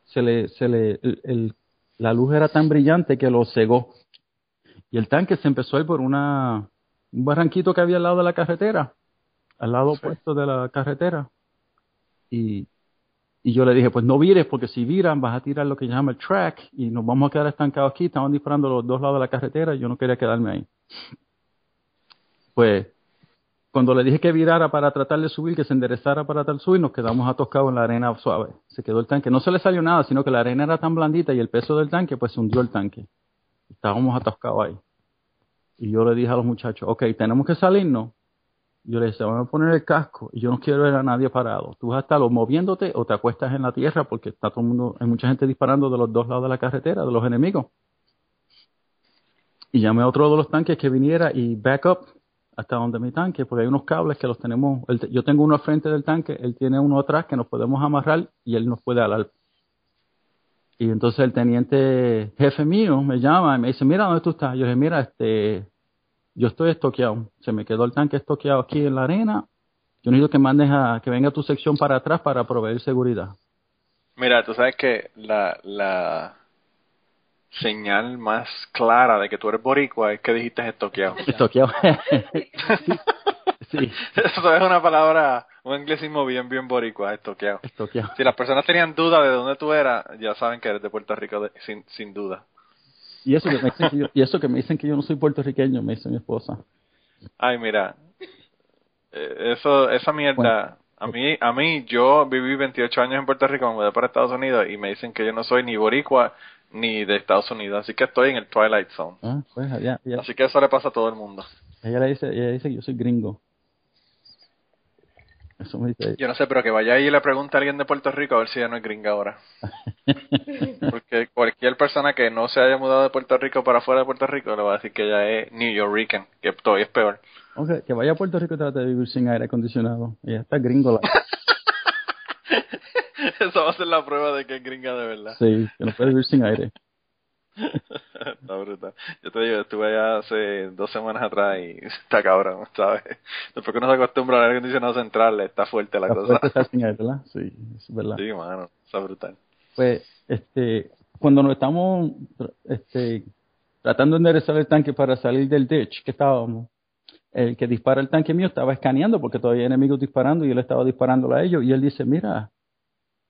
se le, se le, el- el- la luz era tan brillante que lo cegó. Y el tanque se empezó a ir por una, un barranquito que había al lado de la carretera, al lado opuesto de la carretera. Y, y yo le dije, pues no vires, porque si viran vas a tirar lo que llama el track y nos vamos a quedar estancados aquí. Estaban disparando los dos lados de la carretera y yo no quería quedarme ahí. Pues cuando le dije que virara para tratar de subir, que se enderezara para tratar de subir, nos quedamos atoscados en la arena suave. Se quedó el tanque. No se le salió nada, sino que la arena era tan blandita y el peso del tanque, pues se hundió el tanque. Estábamos atascados ahí. Y yo le dije a los muchachos, ok, tenemos que salirnos. Yo le dije, vamos a poner el casco y yo no quiero ver a nadie parado. Tú vas a estar moviéndote o te acuestas en la tierra porque está todo el mundo, hay mucha gente disparando de los dos lados de la carretera, de los enemigos. Y llamé a otro de los tanques que viniera y back up hasta donde mi tanque, porque hay unos cables que los tenemos, te- yo tengo uno al frente del tanque, él tiene uno atrás que nos podemos amarrar y él nos puede alar. Y entonces el teniente jefe mío me llama y me dice, mira, ¿dónde tú estás? Yo le dije, mira, este, yo estoy estoqueado, se me quedó el tanque estoqueado aquí en la arena, yo necesito que mandes a, que venga tu sección para atrás para proveer seguridad. Mira, tú sabes que la, la señal más clara de que tú eres boricua es que dijiste estoqueado. (laughs) Estoqueado. (laughs) sí, sí, Eso es una palabra, un anglicismo bien, bien boricua, estoqueado. estoqueado. Si las personas tenían duda de dónde tú eras, ya saben que eres de Puerto Rico de- sin, sin duda. Y eso, que me dicen que yo, y eso que me dicen que yo no soy puertorriqueño, me dice mi esposa. Ay, mira, eh, eso, esa mierda, a mí, a mí, yo viví 28 años en Puerto Rico, me mudé para Estados Unidos y me dicen que yo no soy ni boricua ni de Estados Unidos, así que estoy en el Twilight Zone. Ah, pues Así que eso le pasa a todo el mundo. ella le dice, ella dice que yo soy gringo. Eso me dice. Yo no sé, pero que vaya ahí y le pregunte a alguien de Puerto Rico a ver si ya no es gringa ahora. (laughs) Porque cualquier persona que no se haya mudado de Puerto Rico para afuera de Puerto Rico le va a decir que ella es New Yorker, que todavía es peor. Ok, que vaya a Puerto Rico y trate de vivir sin aire acondicionado. Ya está gringo. La... (laughs) (laughs) Esa va a ser la prueba de que es gringa de verdad. Sí, que no puede vivir sin aire. (laughs) está brutal. Yo te digo, estuve allá hace dos semanas atrás y (laughs) está cabrón, ¿sabes? Después que uno se acostumbra al aire acondicionado central, está fuerte la Está cosa. estar sin aire, ¿verdad? Sí, es verdad. Sí, mano, está brutal. Pues, este, cuando nos estamos este, tratando de enderezar el tanque para salir del ditch que estábamos, el que dispara el tanque mío estaba escaneando porque todavía hay enemigos disparando y él estaba disparándole a ellos y él dice, mira,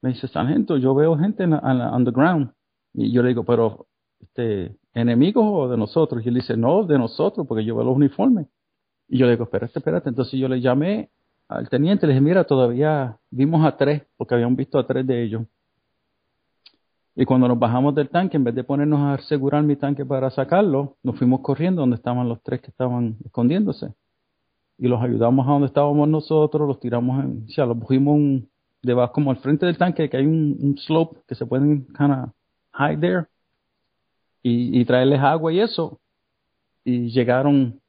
me dice, sargento, yo veo gente en la, underground. Y yo le digo, pero, este, ¿enemigos o de nosotros? Y él dice, no, de nosotros, porque yo veo los uniformes. Y yo le digo, espérate, espérate. Entonces yo le llamé al teniente, le dije, mira, todavía vimos a tres, porque habían visto a tres de ellos. Y cuando nos bajamos del tanque, en vez de ponernos a asegurar mi tanque para sacarlo, nos fuimos corriendo donde estaban los tres que estaban escondiéndose. Y los ayudamos a donde estábamos nosotros, los tiramos en, o sea, los pusimos un, debajo, como al frente del tanque, que hay un, un slope que se pueden kind of hide there. Y, y traerles agua y eso. Y llegaron,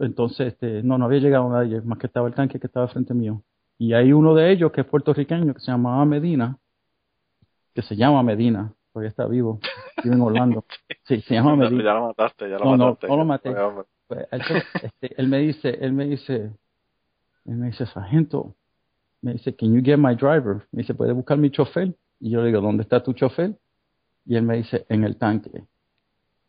entonces, este, no, no había llegado nadie, más que estaba el tanque que estaba frente mío. Y hay uno de ellos que es puertorriqueño, que se llamaba Medina, que se llama Medina, todavía está vivo, vive en Orlando. (laughs) Sí, se llama Medina. Ya lo mataste, ya lo No, no, mataste. no lo maté. Pues, él, se- este, él me dice, él me dice, él me dice, sargento, me dice, can you get my driver? Me dice, ¿puede buscar mi chofer? Y yo le digo, ¿dónde está tu chofer? Y él me dice, en el tanque.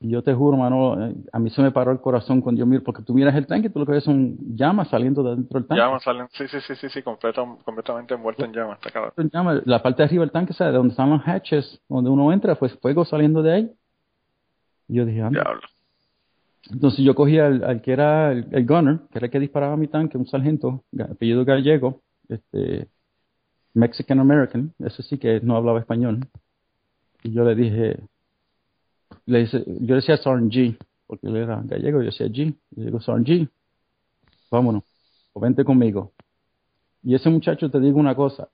Y yo te juro, mano, eh, a mí se me paró el corazón cuando yo miro, porque tú miras el tanque, tú lo que ves son llamas saliendo de dentro del tanque. Llamas salen, sí, sí, sí, sí, sí, completo, completamente envuelto en llamas, está llamas. La parte de arriba del tanque, ¿sabes? Donde están los hatches, donde uno entra, pues fuego saliendo de ahí. Y yo dije, anda. Diablo. Entonces yo cogí al, al que era el, el gunner, que era el que disparaba mi tanque, un sargento, apellido gallego, este, Mexican American, ese sí que no hablaba español. Y yo le dije, le dice, yo decía Sergeant G, porque él era gallego, yo decía G. Y le digo, Sergeant G, vámonos, o vente conmigo. Y ese muchacho, te digo una cosa,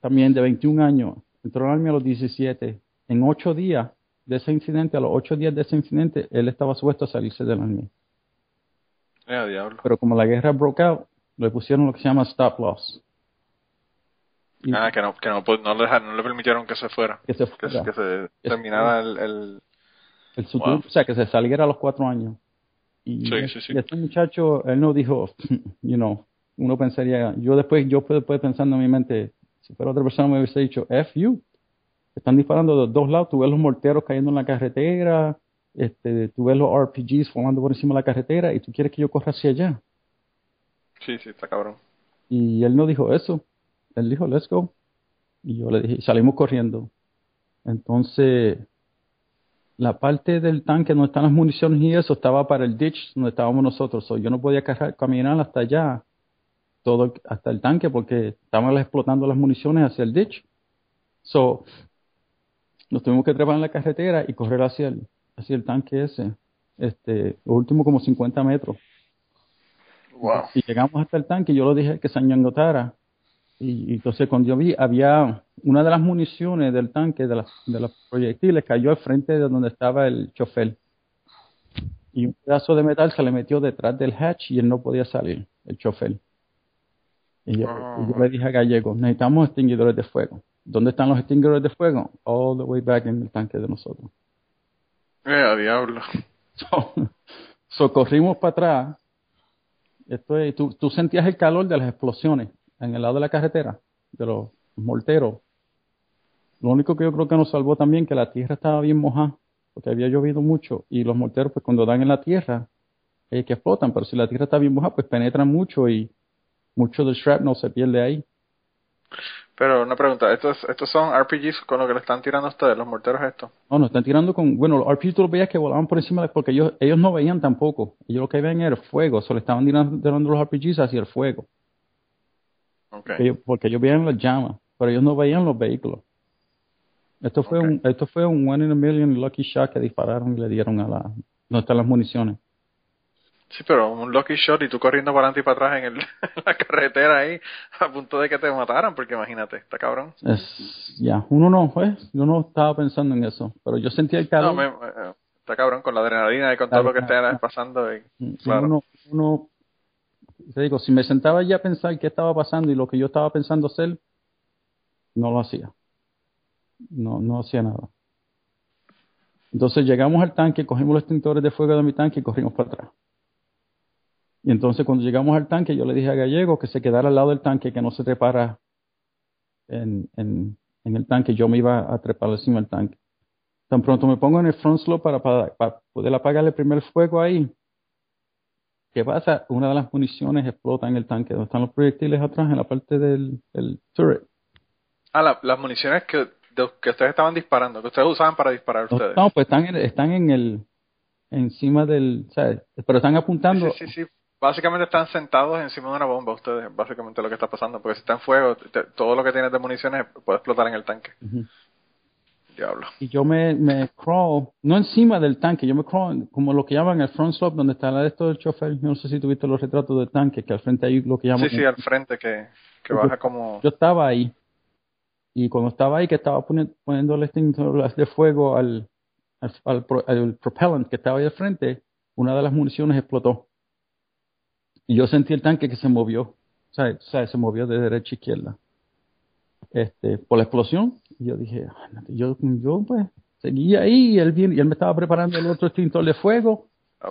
también de 21 años, entró al army a los 17, en ocho días de ese incidente, a los ocho días de ese incidente, él estaba supuesto a salirse del army. Eh. Pero como la guerra broke out, le pusieron lo que se llama stop loss. Ah, que no, que no, pues, no, le, no le permitieron que se fuera. que se Que, fuera. que se terminara el, el... El Wow. o sea, que se saliera a los cuatro años. Y, Sí, sí, sí. y este muchacho, él no dijo, (laughs) you know, uno pensaría, yo después, yo después pensando en mi mente, si fuera otra persona me hubiese dicho, F you, están disparando de dos lados, tú ves los morteros cayendo en la carretera, este, tú ves los RPGs volando por encima de la carretera y tú quieres que yo corra hacia allá. Sí, sí, está cabrón. Y él no dijo eso. Él dijo, let's go. Y yo le dije, salimos corriendo. Entonces, la parte del tanque donde están las municiones y eso estaba para el ditch donde estábamos nosotros. So, yo no podía caminar hasta allá, todo hasta el tanque, porque estaban explotando las municiones hacia el ditch. So, nos tuvimos que trepar en la carretera y correr hacia el, hacia el tanque ese. Este, lo último como 50 metros. Wow. Y llegamos hasta el tanque, yo lo dije que se añangotara. Y, y entonces cuando yo vi, había una de las municiones del tanque, de las, de los proyectiles, cayó al frente de donde estaba el chofer. Y un pedazo de metal se le metió detrás del hatch y él no podía salir, el chofer. Y yo, Ah. y yo le dije a Gallego, necesitamos extinguidores de fuego. ¿Dónde están los extinguidores de fuego? All the way back en el tanque de nosotros. Eh, a diablo. (laughs) So, so corrimos para atrás. Esto es, tú, tú sentías el calor de las explosiones en el lado de la carretera, de los morteros. Lo único que yo creo que nos salvó también que la tierra estaba bien mojada, porque había llovido mucho y los morteros pues cuando dan en la tierra eh, que explotan, pero si la tierra está bien mojada pues penetran mucho y mucho del shrapnel se pierde ahí. Pero una pregunta, ¿estos, estos son RPGs con lo que le están tirando a ustedes, los morteros estos? No, nos están tirando con, bueno, los RPGs tú los veías que volaban por encima, de- porque ellos, ellos no veían tampoco. Ellos lo que veían era el fuego, solo estaban tirando, tirando los RPGs hacia el fuego. Ok. Ellos- porque ellos veían las llamas, pero ellos no veían los vehículos. Esto fue un, esto fue un one in a million lucky shot que dispararon y le dieron a la, donde están las municiones. Sí, pero un lucky shot y tú corriendo para adelante y para atrás en, el, (laughs) en la carretera ahí a punto de que te mataran, porque imagínate, está cabrón. Es, ya, uno no, pues, yo no estaba pensando en eso, pero yo sentía el calor. No, me- eh, está cabrón con la adrenalina y con todo lo que esté pasando. Y, claro. Uno, uno, te digo, si me sentaba ya a pensar qué estaba pasando y lo que yo estaba pensando hacer, no lo hacía. No, no hacía nada. Entonces llegamos al tanque, cogimos los extintores de fuego de mi tanque y corrimos para atrás. Y entonces cuando llegamos al tanque, yo le dije a Gallego que se quedara al lado del tanque, que no se trepara en, en, en el tanque. Yo me iba a trepar encima del tanque. Tan pronto me pongo en el front slope para, para, para poder apagar el primer fuego ahí, ¿Qué pasa? Una de las municiones explota en el tanque, donde están los proyectiles atrás, en la parte del, del turret. Ah, la- las municiones que, de- que ustedes estaban disparando, que ustedes usaban para disparar No, ustedes. no, pues están, en- están en el, encima del, ¿sabes? Pero están apuntando. Sí, sí, sí. Básicamente están sentados encima de una bomba ustedes, básicamente lo que está pasando, porque si está en fuego, te- todo lo que tienes de municiones puede explotar en el tanque. Diablo. Y yo me, me crawl, no encima del tanque, yo me crawl como lo que llaman el front slope, donde está la esto del chofer. Yo no sé si tuviste los retratos del tanque, que al frente hay lo que llaman. Sí, sí, al frente que, que baja como... Yo estaba ahí. Y cuando estaba ahí, que estaba poni- poniendo el extintor de fuego al, al, al pro- al propellant que estaba ahí al frente, una de las municiones explotó. Y yo sentí el tanque que se movió. O sea, o sea, se movió de derecha a izquierda. Este, por la explosión. Y yo dije, yo, yo pues seguía ahí y él, y él me estaba preparando el otro extintor de fuego.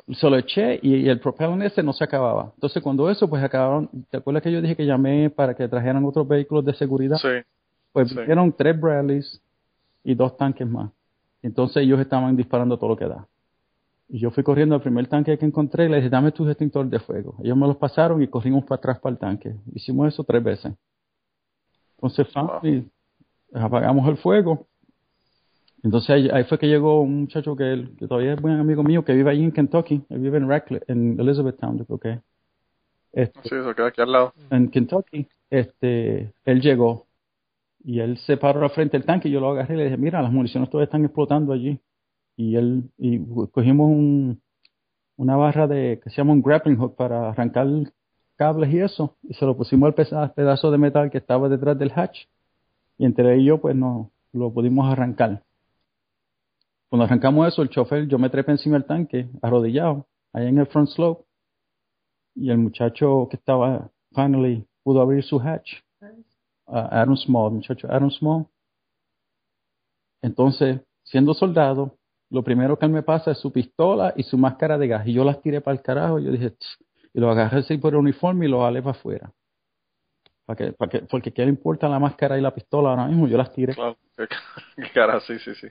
Se lo eché y, y el propellant ese no se acababa. Entonces cuando eso, pues acabaron. ¿Te acuerdas que yo dije que llamé para que trajeran otros vehículos de seguridad? Sí, Pues Sí. vinieron tres Bradleys y dos tanques más. Entonces ellos estaban disparando todo lo que da. Y yo fui corriendo al primer tanque que encontré y le dije, dame tus extintores de fuego. Ellos me los pasaron y corrimos para atrás para el tanque. Hicimos eso tres veces. Entonces Wow. Apagamos el fuego. Entonces ahí, ahí fue que llegó un muchacho que, él- que todavía es buen amigo mío que vive allí en Kentucky. Él vive en Radcliffe, en Elizabethtown, yo creo que. es. Este, sí, eso queda aquí al lado. en Kentucky, este, él llegó y él se paró al frente del tanque y yo lo agarré y le dije, mira, las municiones todavía están explotando allí. Y él, y cogimos un, una barra de, que se llama un grappling hook para arrancar cables y eso, y se lo pusimos al pedazo de metal que estaba detrás del hatch. Y entre él y yo, pues no, lo pudimos arrancar. Cuando arrancamos eso, el chofer, yo me trepé encima del tanque, arrodillado, allá en el front slope, y el muchacho que estaba, finally, pudo abrir su hatch. Uh, Small, muchacho Adam Small. Entonces, siendo soldado, lo primero que él me pasa es su pistola y su máscara de gas. Y yo las tiré para el carajo. Yo dije, y lo agarré así por el uniforme y lo jalé para afuera. ¿Para que, para que, porque qué le importa la máscara y la pistola ahora mismo, yo las tiré. Claro. (laughs) Qué cara, sí, sí, sí.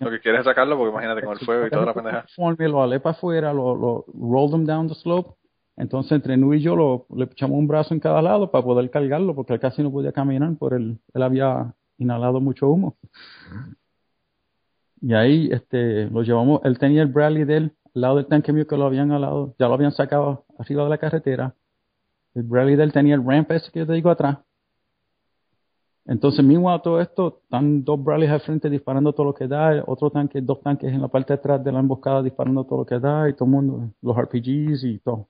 Lo que quieres es sacarlo porque imagínate con el fuego y toda la pendeja. Lo alé para afuera, lo, lo rolled them down the slope. Entonces, entre Nu y yo lo, le echamos un brazo en cada lado para poder cargarlo, porque él casi no podía caminar, por el, él había inhalado mucho humo. Y ahí este, lo llevamos, él tenía el Bradley de él al lado del tanque mío que lo habían al lado, ya lo habían sacado arriba de la carretera. El Bradley de él tenía el ramp ese que yo te digo atrás. Entonces, mismo todo esto, están dos Bradleys al frente disparando todo lo que da, otro tanque, dos tanques en la parte de atrás de la emboscada disparando todo lo que da, y todo el mundo, los RPGs y todo.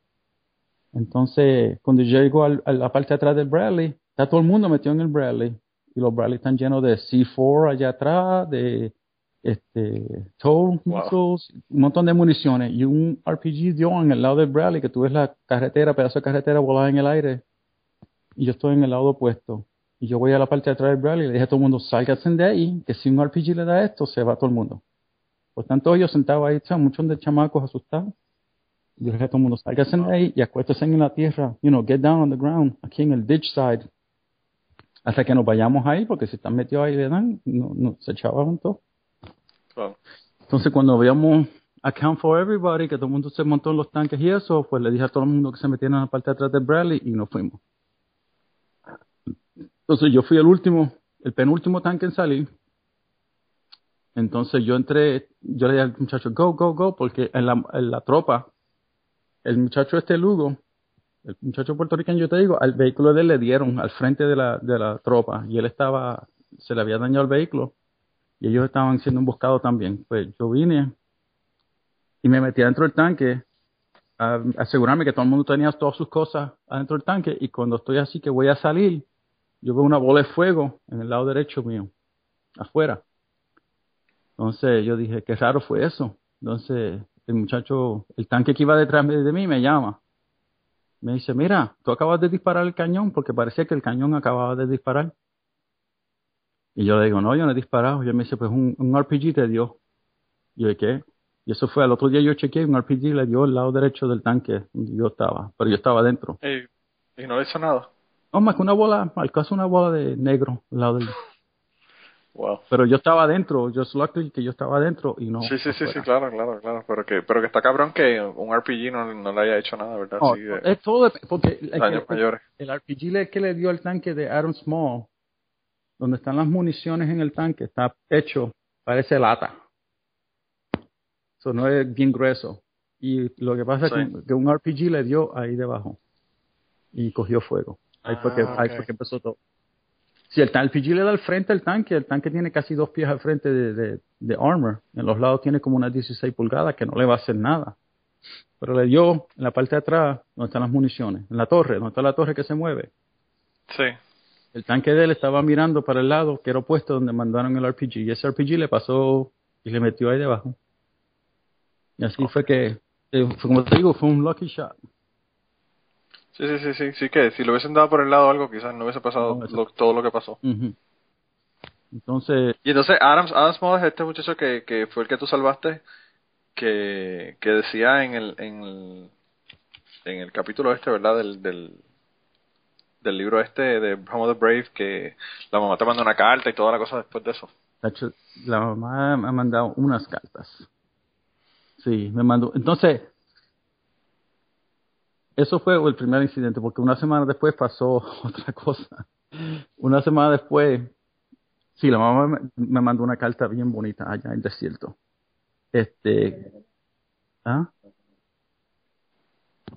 Entonces, cuando yo llego a la parte de atrás del Bradley, está todo el mundo metido en el Bradley, y los Bradley están llenos de C4 allá atrás, de este tow Wow. un montón de municiones, y un RPG dio en el lado del Bradley, que tú ves la carretera, pedazo de carretera volada en el aire, y yo estoy en el lado opuesto. Y yo voy a la parte de atrás del Bradley y le dije a todo el mundo, sálganse de ahí, que si un RPG le da esto, se va todo el mundo. Por tanto, ellos sentados ahí, o muchos de chamacos asustados. Yo le dije a todo el mundo, sálganse de ahí y acuéstense en la tierra, you know, get down on the ground, aquí en el ditch side. Hasta que nos vayamos ahí, porque si están metidos ahí le dan, no, no, se echaban todo. Entonces, cuando veíamos Account for Everybody, que todo el mundo se montó en los tanques y eso, pues le dije a todo el mundo que se metieran en la parte de atrás del Bradley y nos fuimos. Entonces, yo fui el último, el penúltimo tanque en salir. Entonces, yo entré, yo le dije al muchacho, go, go, go, porque en la, en la tropa, el muchacho este Lugo, el muchacho puertorriqueño, yo te digo, al vehículo de él le dieron al frente de la, de la tropa y él estaba, se le había dañado el vehículo y ellos estaban siendo emboscados también. Pues yo vine y me metí adentro del tanque a asegurarme que todo el mundo tenía todas sus cosas adentro del tanque y cuando estoy así que voy a salir, yo veo una bola de fuego en el lado derecho mío, afuera. Entonces yo dije, qué raro fue eso. Entonces el muchacho, el tanque que iba detrás de mí me llama. Me dice, mira, tú acabas de disparar el cañón porque parecía que el cañón acababa de disparar. Y yo le digo, no, yo no he disparado. Y él me dice, pues un, un RPG te dio. Y yo, ¿qué? Y eso fue, al otro día yo chequeé, un RPG le dio el lado derecho del tanque donde yo estaba, pero yo estaba adentro. ¿Y, y no le hizo nada? No, más que una bola, al caso una bola de negro al lado del... Wow. Pero yo estaba adentro, yo lucky que yo estaba adentro y no. Sí, sí, sí, sí, claro, claro, claro. Pero que, pero que está cabrón que un RPG no, no le haya hecho nada, ¿verdad? No, sí, de es todo, porque el, el- mayores. el RPG le- que le dio el tanque de Aaron Small, donde están las municiones en el tanque, está hecho, parece lata. Eso no es bien grueso. Y lo que pasa Sí. es que, un RPG le dio ahí debajo y cogió fuego. Ahí, fue, que, Ah, ahí fue que empezó todo. Si el tan- RPG le da al frente al tanque, el tanque tiene casi dos pies al frente de, de, de armor. En los lados tiene como unas 16 pulgadas que no le va a hacer nada. Pero le dio en la parte de atrás, donde están las municiones, en la torre, donde está la torre que se mueve. Sí. El tanque de él estaba mirando para el lado que era opuesto donde mandaron el RPG. Y ese RPG le pasó y le metió ahí debajo. Y así fue que, eh, fue como te digo, fue un lucky shot. Sí, sí, sí, sí, sí que si lo hubiesen dado por el lado algo, quizás no hubiese pasado No, eso- lo- todo lo que pasó. Entonces, Y entonces Adams, Adam Small es este muchacho que, que fue el que tú salvaste, que, que decía en el, en el, en el capítulo este, ¿verdad? Del, del, del libro este de of the Brave, que la mamá te manda una carta y toda la cosa después de eso. La mamá me ha mandado unas cartas. Sí, me mandó. Entonces, eso fue el primer incidente, porque una semana después pasó (laughs) otra cosa. Una semana después, sí, la mamá me mandó una carta bien bonita allá en el desierto. Este, ¿ah?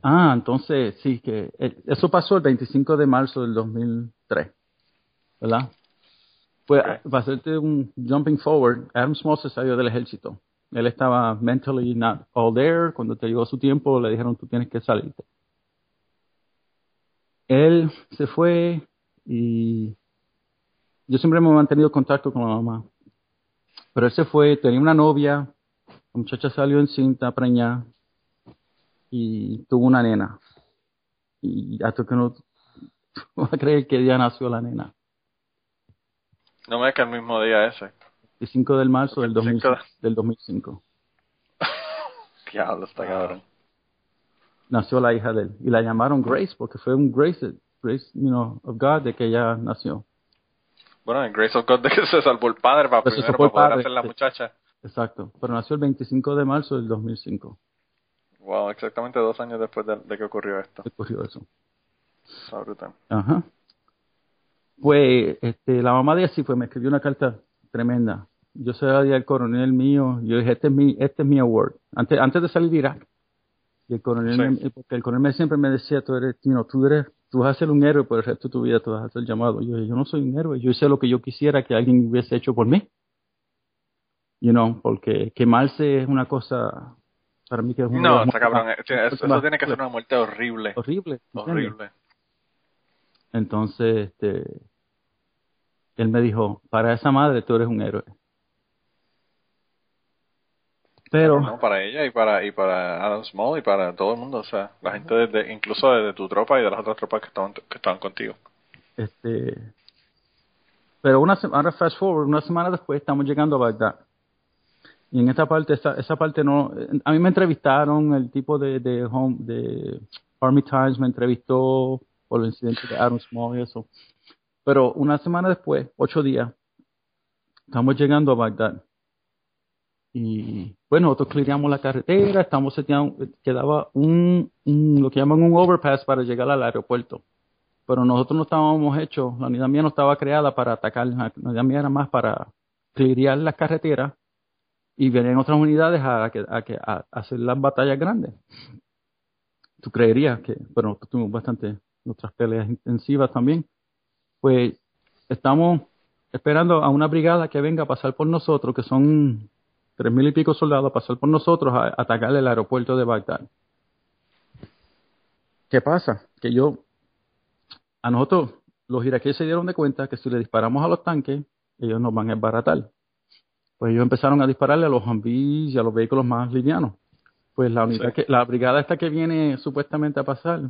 Ah, entonces, sí, que eh, eso pasó el 25 de marzo del 2003, ¿verdad? Pues, Ok. para hacerte un jumping forward, Adam Small se salió del ejército. Él estaba mentally not all there. Cuando te llegó su tiempo, le dijeron, tú tienes que salirte. Él se fue y yo siempre me he mantenido contacto con la mamá. Pero él se fue, tenía una novia, la muchacha salió en cinta preñada y tuvo una nena. Y hasta que no, (laughs) vas a creer que ya nació la nena. No me es que el mismo día ese. El 5 del marzo del, 2000 25. del 2005. Diablo, está cabrón. Nació la hija de él. Y la llamaron Grace porque fue un Grace, Grace you know, of God de que ella nació. Bueno, en Grace of God de que se salvó el padre para primero para poder padre, hacer la sí. muchacha. Exacto. Pero nació el 25 de marzo del 2005. Wow, exactamente dos años después de, de que ocurrió esto. ocurrió eso. Está. Ajá. Pues este, la mamá de así pues me escribió una carta tremenda. Yo se la di al coronel mío. Yo dije, este es mi, este es mi award. Antes, antes de salir de Irak. Y el coronel, Sí. me- porque el coronel siempre me decía, tú eres, know, tú eres, tú vas a ser un héroe por el resto de tu vida, tú vas a ser llamado. Yo dije, yo no soy un héroe. Yo hice lo que yo quisiera que alguien hubiese hecho por mí. You know, porque quemarse es una cosa, para mí que es de No, está cabrón. más- Eso, eso más tiene que ser una muerte horrible. horrible. Horrible. Entonces, este, él me dijo, para esa madre tú eres un héroe. Pero, No, para ella y para y para Adam Small y para todo el mundo, o sea, la gente desde, incluso desde tu tropa y de las otras tropas que estaban que estaban contigo. este, pero una se- ahora fast forward, una semana después estamos llegando a Bagdad. Y en esta parte, esa, parte no, a mí me entrevistaron, el tipo de, de home, de Army Times me entrevistó por los incidentes de Adam Small y eso. Pero una semana después, ocho días, estamos llegando a Bagdad. Y bueno, nosotros clearíamos la carretera, estamos seteando, quedaba un, un, lo que llaman un overpass para llegar al aeropuerto. Pero nosotros no estábamos hechos, la unidad mía no estaba creada para atacar, la unidad mía era más para clearear las carreteras y venían otras unidades a, a, a hacer las batallas grandes. Tú creerías que, pero nosotros tuvimos bastante otras peleas intensivas también. Pues estamos esperando a una brigada que venga a pasar por nosotros, que son tres mil y pico soldados, a pasar por nosotros a, a atacar el aeropuerto de Bagdad. ¿qué pasa? Que yo, a nosotros, los iraquíes se dieron de cuenta que si le disparamos a los tanques, ellos nos van a desbaratar. Pues ellos empezaron a dispararle a los Humvees y a los vehículos más livianos. Pues la unidad que, la brigada esta que viene supuestamente a pasar,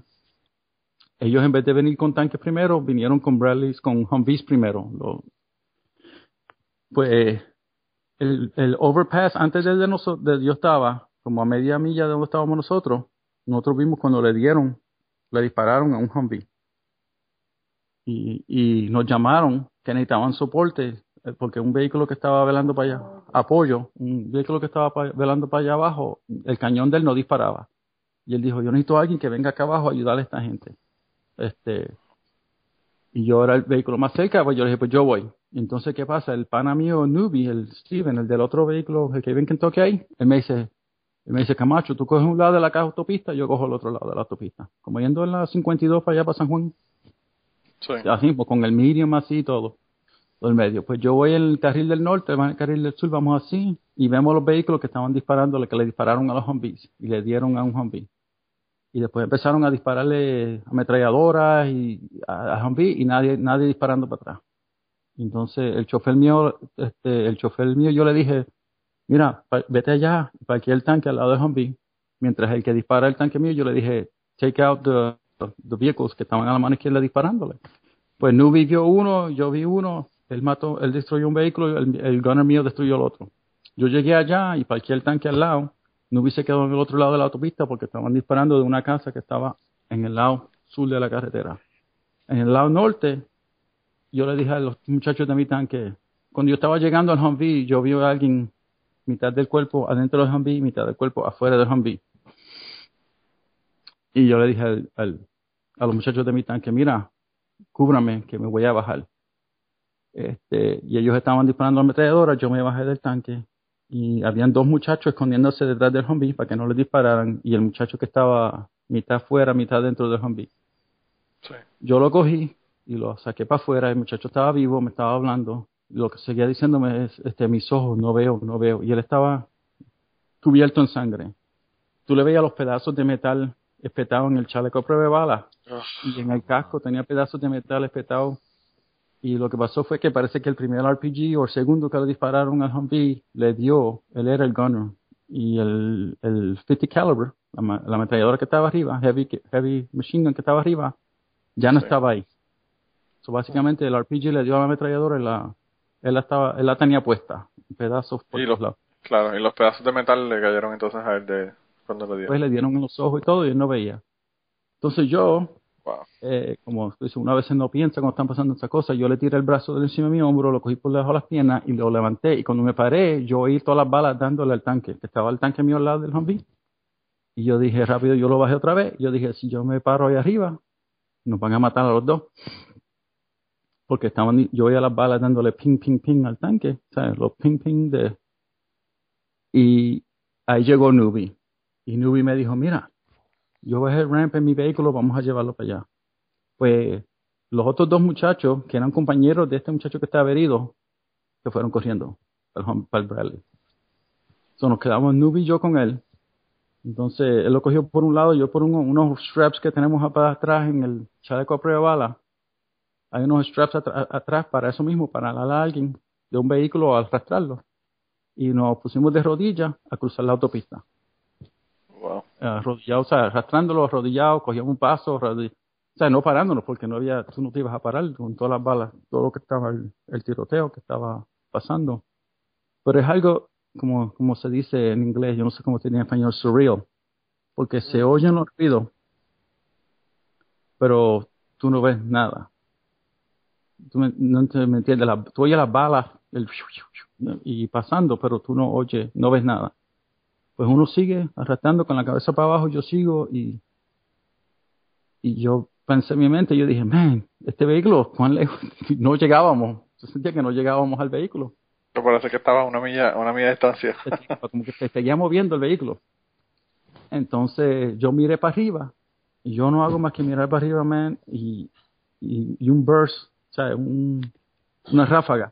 ellos en vez de venir con tanques primero, vinieron con Bradleys, con Humvees primero. Lo- pues el, el overpass antes de, nosotros, yo estaba como a media milla de donde estábamos nosotros, nosotros vimos cuando le dieron, le dispararon a un Humvee. Y, y nos llamaron que necesitaban soporte, porque un vehículo que estaba velando para allá, apoyo, un vehículo que estaba pa- velando para allá abajo, el cañón de él no disparaba. Y él dijo, yo necesito a alguien que venga acá abajo a ayudarle a esta gente. Este, y yo era el vehículo más cerca, pues yo le dije, pues yo voy. Y entonces, ¿qué pasa? El pana mío, Nubi, el Steven, el del otro vehículo, el que vive en Kentucky ahí, él me dice, él me dice, Camacho, tú coges un lado de la caja autopista, yo cojo el otro lado de la autopista. Como yendo en la 52 para allá, para San Juan. Sí. Así, pues con el medium así y todo. Todo el medio. Pues yo voy en el carril del norte, en el carril del sur, vamos así, y vemos los vehículos que estaban disparando, que le dispararon a los Humvees, y le dieron a un Humvee. Y después empezaron a dispararle ametralladoras y a, a Humvee y nadie, nadie disparando para atrás. Entonces el chofer mío, este, el chofer mío, yo le dije, mira, vete allá, parquea el tanque al lado de Humvee. Mientras el que dispara el tanque mío, yo le dije, take out the, the vehicles que estaban a la mano izquierda disparándole. Pues Nubi vio uno, yo vi uno, él mató, él destruyó un vehículo, el, el gunner mío destruyó el otro. Yo llegué allá y parqué el tanque al lado. Nubi se quedó en el otro lado de la autopista porque estaban disparando de una casa que estaba en el lado sur de la carretera. En el lado norte, yo le dije a los muchachos de mi tanque, cuando yo estaba llegando al Humvee, yo vi a alguien, mitad del cuerpo adentro del Humvee, mitad del cuerpo afuera del Humvee. Y yo le dije al, al- a los muchachos de mi tanque, mira, cúbrame que me voy a bajar. Este, y ellos estaban disparando a ametralladoras, yo me bajé del tanque y habían dos muchachos escondiéndose detrás del Humvee para que no les dispararan y el muchacho que estaba mitad fuera, mitad dentro del Humvee. Sí. Yo lo cogí y lo saqué para afuera, el muchacho estaba vivo, me estaba hablando, lo que seguía diciéndome es, este, mis ojos, no veo, no veo, y él estaba cubierto en sangre. Tú le veías los pedazos de metal espetados en el chaleco prueba de bala y en el casco tenía pedazos de metal espetados. Y lo que pasó fue que parece que el primer RPG o el segundo que le dispararon al Humvee le dio, él era el gunner. Y el, el 50 caliber, la, ma- la ametralladora que estaba arriba, heavy, heavy machine gun que estaba arriba, ya no Sí. estaba ahí. So, básicamente el RPG le dio a la ametralladora y la, él, la estaba, él la tenía puesta, pedazos por Y todos lo- lados. Claro, y los pedazos de metal le cayeron entonces a él de cuando le dio. Después le dieron en los ojos y todo y él no veía. Entonces yo, Wow. eh, como una vez no piensa cuando están pasando estas cosas, yo le tiré el brazo de encima de mi hombro, lo cogí por debajo de las piernas y lo levanté. Y cuando me paré, yo oí todas las balas dándole al tanque, que estaba el tanque mío al lado del Humvee. Y yo dije, rápido, yo lo bajé otra vez. Yo dije, si yo me paro ahí arriba, nos van a matar a los dos. Porque estaban, yo oía las balas dándole ping, ping, ping al tanque, ¿sabes? Los ping, ping de... Y ahí llegó Nubi. Y Nubi me dijo, mira, yo bajé el ramp en mi vehículo, vamos a llevarlo para allá. Pues los otros dos muchachos, que eran compañeros de este muchacho que estaba herido, se fueron corriendo para el, Bradley. So, nos quedamos Nubi y yo con él. Entonces, él lo cogió por un lado, yo por uno- unos straps que tenemos para atrás en el chaleco a prueba de bala. Hay unos straps atrás para eso mismo, para alar a alguien de un vehículo al arrastrarlo. Y nos pusimos de rodillas a cruzar la autopista Wow. arrodillados, o sea, arrastrándolo, arrodillados, cogíamos un paso, o sea, no parándonos, porque no había, tú no te ibas a parar con todas las balas, todo lo que estaba, el, el tiroteo que estaba pasando. Pero es algo, como, como se dice en inglés, yo no sé cómo se dice en español, surreal, porque se oyen los ruidos, pero tú no ves nada. Tú me, no te- me entiendes, la- tú oyes las balas el, y pasando, pero tú no oyes, no ves nada pues uno sigue arrastrando con la cabeza para abajo, yo sigo y, y yo pensé en mi mente, yo dije, man, este vehículo, ¿cuán lejos? (laughs) No llegábamos, yo sentía que no llegábamos al vehículo, Pero parece que estaba a una milla, una milla de distancia. (laughs) como que se seguía moviendo el vehículo. Entonces yo miré para arriba y yo no hago más que mirar para arriba, man, y, y, y un burst, o sea, un, una ráfaga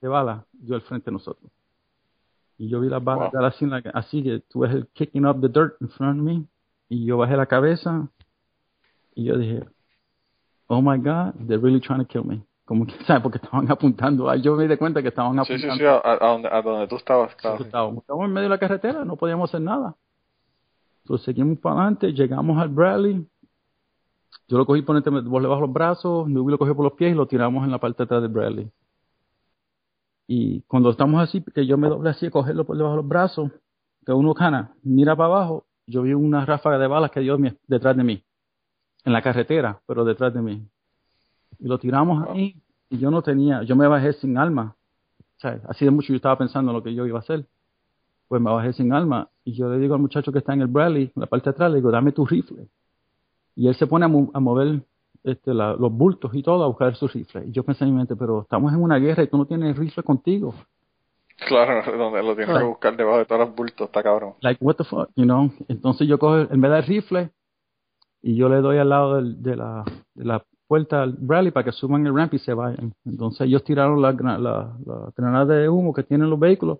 de bala dio al frente de nosotros. Y yo vi las balas Wow. así, así que tú ves el kicking up the dirt in front of me. Y yo bajé la cabeza Y yo dije, oh my God, they're really trying to kill me. Como que, (laughs) ¿sabes? Porque estaban apuntando. Yo me di cuenta que estaban Sí, apuntando. sí, sí, a, a donde, a donde tú estabas, claro. Estábamos, en medio de la carretera, no podíamos hacer nada. Entonces seguimos para adelante, llegamos al Bradley. Yo lo cogí por entre, vos le bajo los brazos, Newbie lo cogió por los pies y lo tiramos en la parte de atrás del Bradley. Y cuando estamos así, que yo me doble así, cogerlo por debajo de los brazos, que uno cana, mira para abajo, yo vi una ráfaga de balas que dio detrás de mí, en la carretera, pero detrás de mí. Y lo tiramos ahí, y yo no tenía, yo me bajé sin alma. O sea, así de mucho yo estaba pensando en lo que yo iba a hacer. Pues me bajé sin alma, y yo le digo al muchacho que está en el Bradley, en la parte de atrás, le digo, dame tu rifle. Y él se pone a mover este, la- los bultos y todo a buscar su rifle. Y yo pensé en mi mente, pero estamos en una guerra y tú no tienes rifle contigo. Claro, (laughs) donde lo tienes que Right. buscar debajo de todos los bultos, está cabrón. like what the fuck, you know. Entonces yo cojo, él me da el rifle y yo le doy al lado del- de, la, de la puerta al Bradley para que suban el ramp y se vayan. Entonces ellos tiraron la, la granada de humo que tienen los vehículos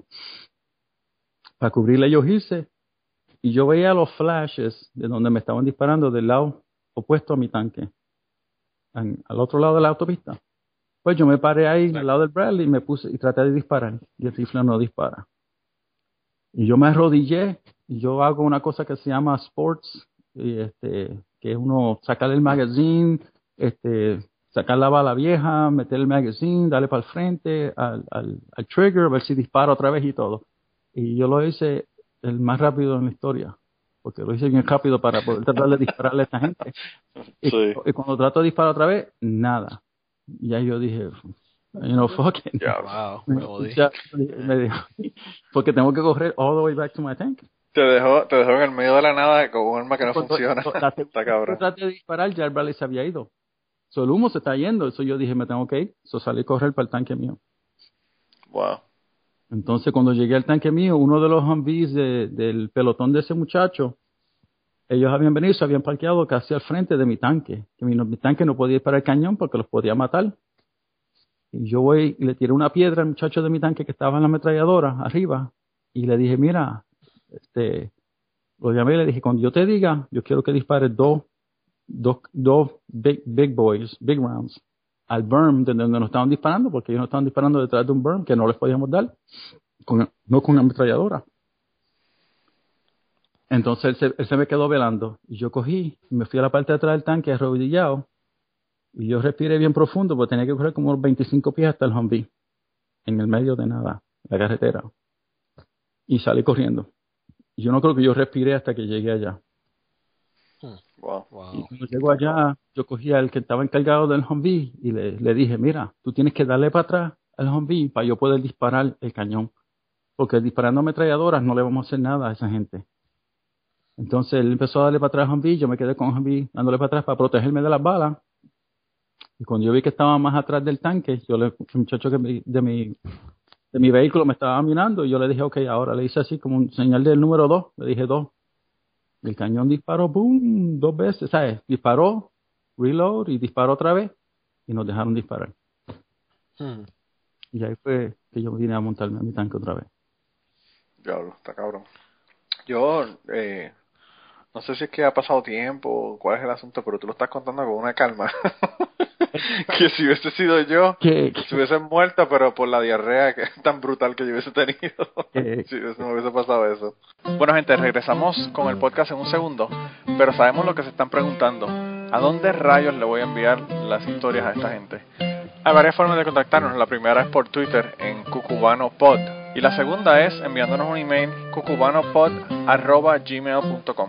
para cubrirle ellos irse y yo veía los flashes de donde me estaban disparando del lado opuesto a mi tanque, en- al otro lado de la autopista. Pues yo me paré ahí al lado del Bradley y me puse y traté de disparar y el rifle no dispara. Y yo me arrodillé y yo hago una cosa que se llama sports, y este, que es uno sacar el magazine, este, sacar la bala vieja, meter el magazine, darle para el frente al, al, al trigger, a ver si dispara otra vez y todo. Y yo lo hice el más rápido en la historia, porque lo hice bien rápido para poder tratar de (laughs) dispararle a esta gente. Y, Sí. y cuando trato de disparar otra vez, nada. Y ahí yo dije, you know, fuck it. Ya, Wow, Me- ya, me dijo, porque tengo que correr all the way back to my tank. Te dejó, te dejó en el medio de la nada con un arma que no Cuando- funciona. la (laughs) Está cabrón. traté de disparar, ya el Bradley se había ido. So, el humo se está yendo. Eso yo dije, me tengo que ir. So, salí a correr para el tanque mío. Wow. Entonces, cuando llegué al tanque mío, uno de los Humvees de- del pelotón de ese muchacho, ellos habían venido se habían parqueado casi al frente de mi tanque. Que mi, tanque no podía disparar el cañón porque los podía matar. Y yo voy y le tiré una piedra al muchacho de mi tanque que estaba en la ametralladora arriba. Y le dije, mira, este, lo llamé y le dije, cuando yo te diga, yo quiero que dispares dos, dos, dos big, big boys, big rounds, al berm de donde nos estaban disparando, porque ellos nos estaban disparando detrás de un berm que no les podíamos dar, no con una ametralladora. Entonces él se, me quedó velando y yo cogí me fui a la parte de atrás del tanque arrodillado y yo respiré bien profundo porque tenía que correr como unos 25 pies hasta el Humvee en el medio de nada, la carretera. Y salí corriendo. Yo no creo que yo respiré hasta que llegué allá. Wow. Y cuando llego allá, yo cogí al que estaba encargado del Humvee y le, le dije, mira, tú tienes que darle para atrás al Humvee para yo poder disparar el cañón. Porque disparando ametralladoras no le vamos a hacer nada a esa gente. Entonces él empezó a darle para atrás al Humvee, yo me quedé con el Humvee dándole para atrás para protegerme de las balas. Y cuando yo vi que estaba más atrás del tanque, yo le, el muchacho que me- de mi de mi vehículo me estaba mirando y yo le dije, ok, ahora le hice así como un señal del número dos, le dije dos. El cañón disparó, boom, dos veces, ¿sabes? Disparó, reload y disparó otra vez y nos dejaron disparar. Hmm. Y ahí fue que yo vine a montarme a mi tanque otra vez. Diablo, está cabrón. Yo, eh, no sé si es que ha pasado tiempo o cuál es el asunto, pero tú lo estás contando con una calma. (laughs) (laughs) que si hubiese sido yo, Que, si hubiese muerto, pero por la diarrea que (laughs) tan brutal que yo hubiese tenido. que- (laughs) si hubiese- me hubiese pasado eso. Bueno, gente, regresamos con el podcast en un segundo, pero sabemos lo que se están preguntando. ¿A dónde rayos le voy a enviar las historias a esta gente? Hay varias formas de contactarnos. La primera es por Twitter en cucubanopod. Y la segunda es enviándonos un email cucubanopod.gmail.com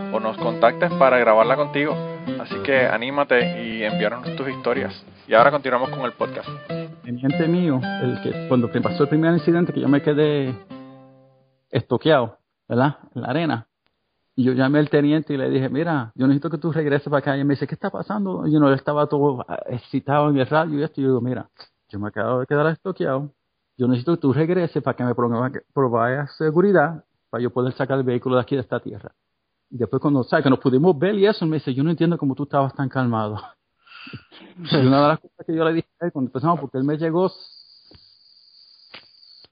o nos contactes para grabarla contigo. Así que anímate y envíanos tus historias. Y ahora continuamos con el podcast. teniente mío, el que cuando pasó el primer incidente que yo me quedé estoqueado, ¿verdad? En la arena. Y yo llamé al teniente y le dije, mira, yo necesito que tú regreses para acá. Y me dice, ¿qué está pasando? Y yo no, estaba todo ah, excitado en el radio y esto. Y yo digo, mira, yo me acabo de quedar estoqueado. Yo necesito que tú regreses para que me provea- proveas seguridad para yo poder sacar el vehículo de aquí de esta tierra. Y después cuando, ¿sabes? Que nos pudimos ver y eso, me dice, yo no entiendo cómo tú estabas tan calmado. (laughs) una de las cosas que yo le dije a él cuando empezamos, porque él me llegó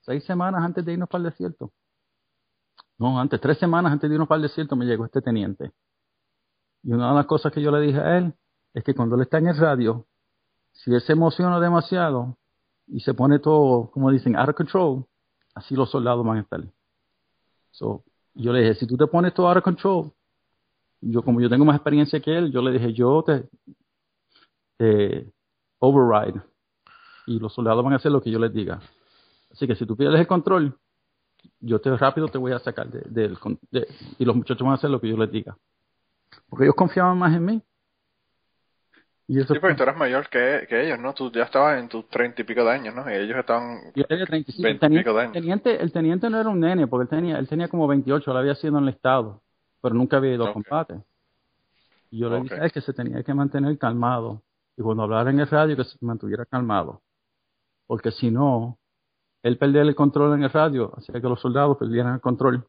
seis semanas antes de irnos para el desierto. No, antes, tres semanas antes de irnos para el desierto me llegó este teniente. Y una de las cosas que yo le dije a él es que cuando él está en el radio, si él se emociona demasiado y se pone todo, como dicen, out of control, así los soldados van a estar. So, yo le dije, si tú te pones todo out of control, yo como yo tengo más experiencia que él, yo le dije, yo te, te override y los soldados van a hacer lo que yo les diga. Así que si tú pierdes el control, yo te rápido te voy a sacar del de, y los muchachos van a hacer lo que yo les diga. Porque ellos confiaban más en mí. Y eso sí, porque tú eras mayor que, que, ellos, ¿no? Tú ya estabas en tus treinta y pico de años, ¿no? Y ellos estaban yo tenía 35. El teniente, de años. Teniente, el teniente no era un nene, porque él tenía, él tenía como 28, lo había sido en el estado, pero nunca había ido a combate. Y yo le dije que se tenía que mantener calmado. Y cuando hablara en el radio, que se mantuviera calmado. Porque si no, él perdía el control en el radio, hacía que los soldados perdieran el control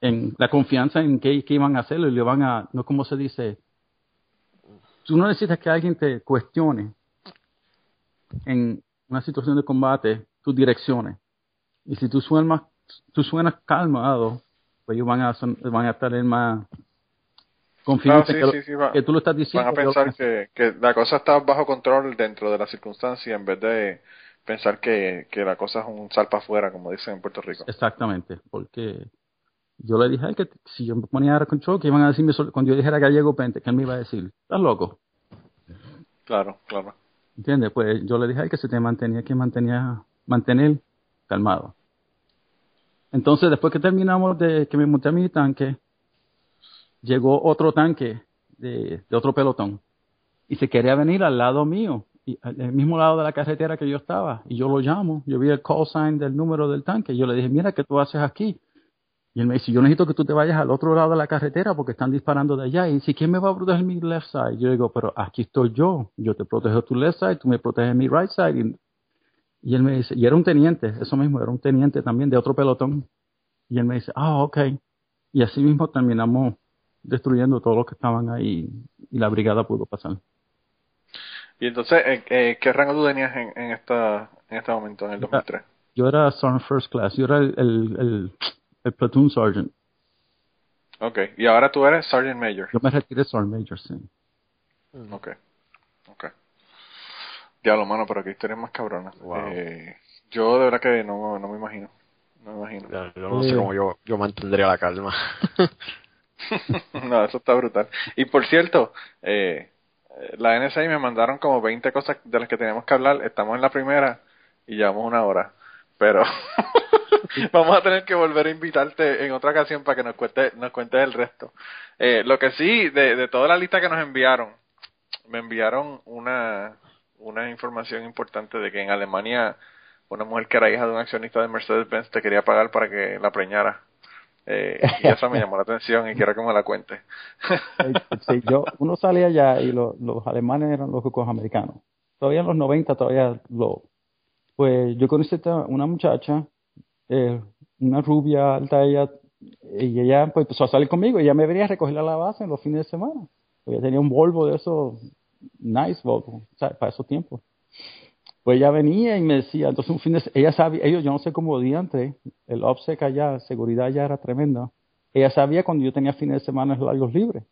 en la confianza en que, iban a hacerlo y le van a, no como se dice, tú no necesitas que alguien te cuestione en una situación de combate tus direcciones. Y si tú suenas, tú suenas calmado, pues ellos van a, van a estar en más confianza que, tú lo estás diciendo. Van a pensar que, que la cosa está bajo control dentro de la circunstancia en vez de pensar que, que la cosa es un salpa afuera, como dicen en Puerto Rico. Exactamente, porque yo le dije a él que si yo me ponía a control, que iban a decirme cuando yo dijera gallego pente, que él me iba a decir, ¿estás loco? Claro, claro. ¿Entiendes? Pues yo le dije a él que se te mantenía que mantenía, mantener calmado. Entonces, después que terminamos de que me monté a mi tanque, llegó otro tanque de, de otro pelotón y se quería venir al lado mío y al mismo lado de la carretera que yo estaba. Y yo lo llamo, yo vi el call sign del número del tanque. Y yo le dije, mira, ¿qué tú haces aquí? Y él me dice, yo necesito que tú te vayas al otro lado de la carretera porque están disparando de allá. Y dice, ¿quién me va a proteger mi left side? Yo digo, pero aquí estoy yo. Yo te protejo tu left side, tú me proteges mi right side. Y, y él me dice, y era un teniente, eso mismo, era un teniente también de otro pelotón. Y él me dice, ah, ok. Y así mismo terminamos destruyendo todos los que estaban ahí y la brigada pudo pasar. Y entonces, eh, ¿qué rango tú tenías en, en, esta, en este momento, en el 2003? Yo era Sergeant First Class, yo era el, el, el, Platoon Sergeant. Ok, y ahora tú eres Sergeant Major. Yo me retiré Sergeant Major, sí. Mm. Ok, ok. Diablo, mano, pero qué historia más cabrona. Eh, yo de verdad que no, no me imagino. No me imagino. yo no sé cómo yo, yo mantendría la calma. (laughs) no, eso está brutal. Y por cierto, eh, la NSA me mandaron como 20 cosas de las que tenemos que hablar. Estamos en la primera y llevamos una hora. Pero (laughs) (laughs) vamos a tener que volver a invitarte en otra ocasión para que nos cuentes nos cuentes el resto. Eh, lo que sí, de, de toda la lista que nos enviaron, me enviaron una, una información importante de que en Alemania una mujer que era hija de un accionista de Mercedes-Benz te quería pagar para que la preñara. Eh, y eso me llamó la atención y quiero que me la cuente. (laughs) sí, yo, uno salía allá y los alemanes eran los locos americanos. Todavía en los 90, todavía lo. Pues yo conocí a una muchacha, eh, una rubia alta, ella, y ella pues, empezó a salir conmigo. Y ella me venía a recoger a la base en los fines de semana. Ella tenía un Volvo de esos, nice Volvo, para esos tiempos. Pues ella venía y me decía, entonces un fin de ella sabía, ellos, yo no sé cómo diante, el OPSEC allá, seguridad ya era tremenda. Ella sabía cuando yo tenía fines de semana largos libres.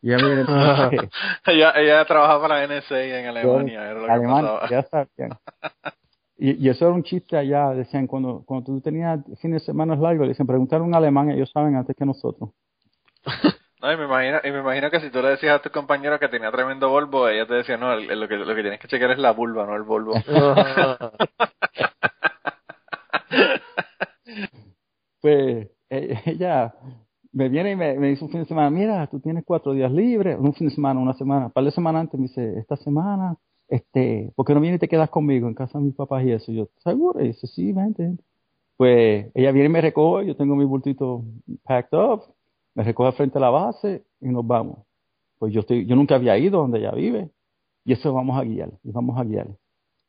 Y ella, (laughs) ella, ella trabajaba para la NSA en Alemania, era lo Alemania, ya sabía. (laughs) Y, y, eso era un chiste allá, decían, cuando, cuando tú tenías fines de semana largos, le decían, preguntar a un alemán, ellos saben antes que nosotros. (laughs) No, y me imagino, y me imagino que si tú le decías a tu compañero que tenía tremendo Volvo, ella te decía, no, lo, que, lo que tienes que chequear es la vulva, no el Volvo. (laughs) (laughs) pues e, ella me viene y me, dice un fin de semana, mira, tú tienes cuatro días libres, un fin de semana, una semana, un par de semanas antes me dice, esta semana, este, ¿por qué no vienes y te quedas conmigo en casa de mis papás y eso? yo, ¿seguro? Y dice, sí, vente. Pues ella viene y me recoge, yo tengo mi bultito packed up, me recoge frente a la base y nos vamos. Pues yo estoy, yo nunca había ido donde ella vive y eso vamos a guiar, y vamos a guiar.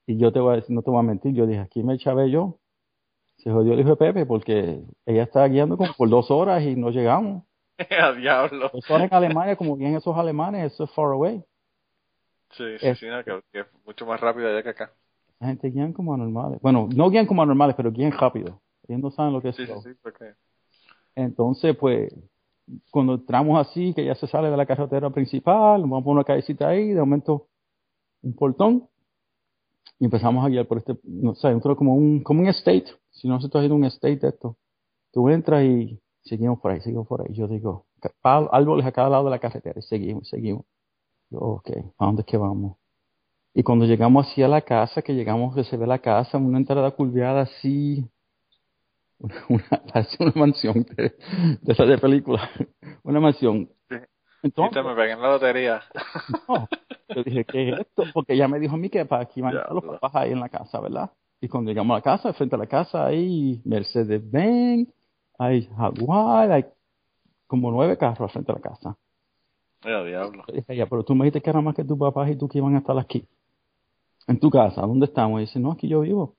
Y yo te voy a decir, no te voy a mentir, yo dije, aquí me chavé yo se jodió el hijo de Pepe porque ella estaba guiando como por dos horas y no llegamos. (laughs) A diablo. Horas en Alemania, como bien esos alemanes, eso es far away. Sí, sí, Es- sí, no, que, que es mucho más rápido allá que acá. La gente guían como anormales. Bueno, no guían como anormales, pero guían rápido. Ellos no saben lo que es Sí, sí, sí, porque... Entonces, pues, cuando entramos así, que ya se sale de la carretera principal, vamos por una callecita ahí, de momento un portón, y empezamos a guiar por este, no sé, entró como un, como un estate, si no se está haciendo un estate de esto. Tú entras y seguimos por ahí, seguimos por ahí. Yo digo, árboles a cada lado de la carretera, y seguimos, seguimos. Ok, ¿a dónde es que vamos? Y cuando llegamos así a la casa, que llegamos, que se ve la casa, una entrada curviada así, (laughs) una, una- parece una mansión de, de esa de película, (laughs) una mansión. Entonces, Viste, me pegué en la lotería. no, yo dije, ¿qué es esto? Porque ella me dijo a mí que para aquí van a estar los papás ahí en la casa, ¿verdad? Y cuando llegamos a la casa, frente a la casa, hay Mercedes-Benz, hay Jaguar, hay como nueve carros frente a la casa. Diablo. Ya, pero tú me dijiste que era más que tus papás y tú que iban a estar aquí. En tu casa, ¿dónde estamos? Y dice, no, aquí yo vivo.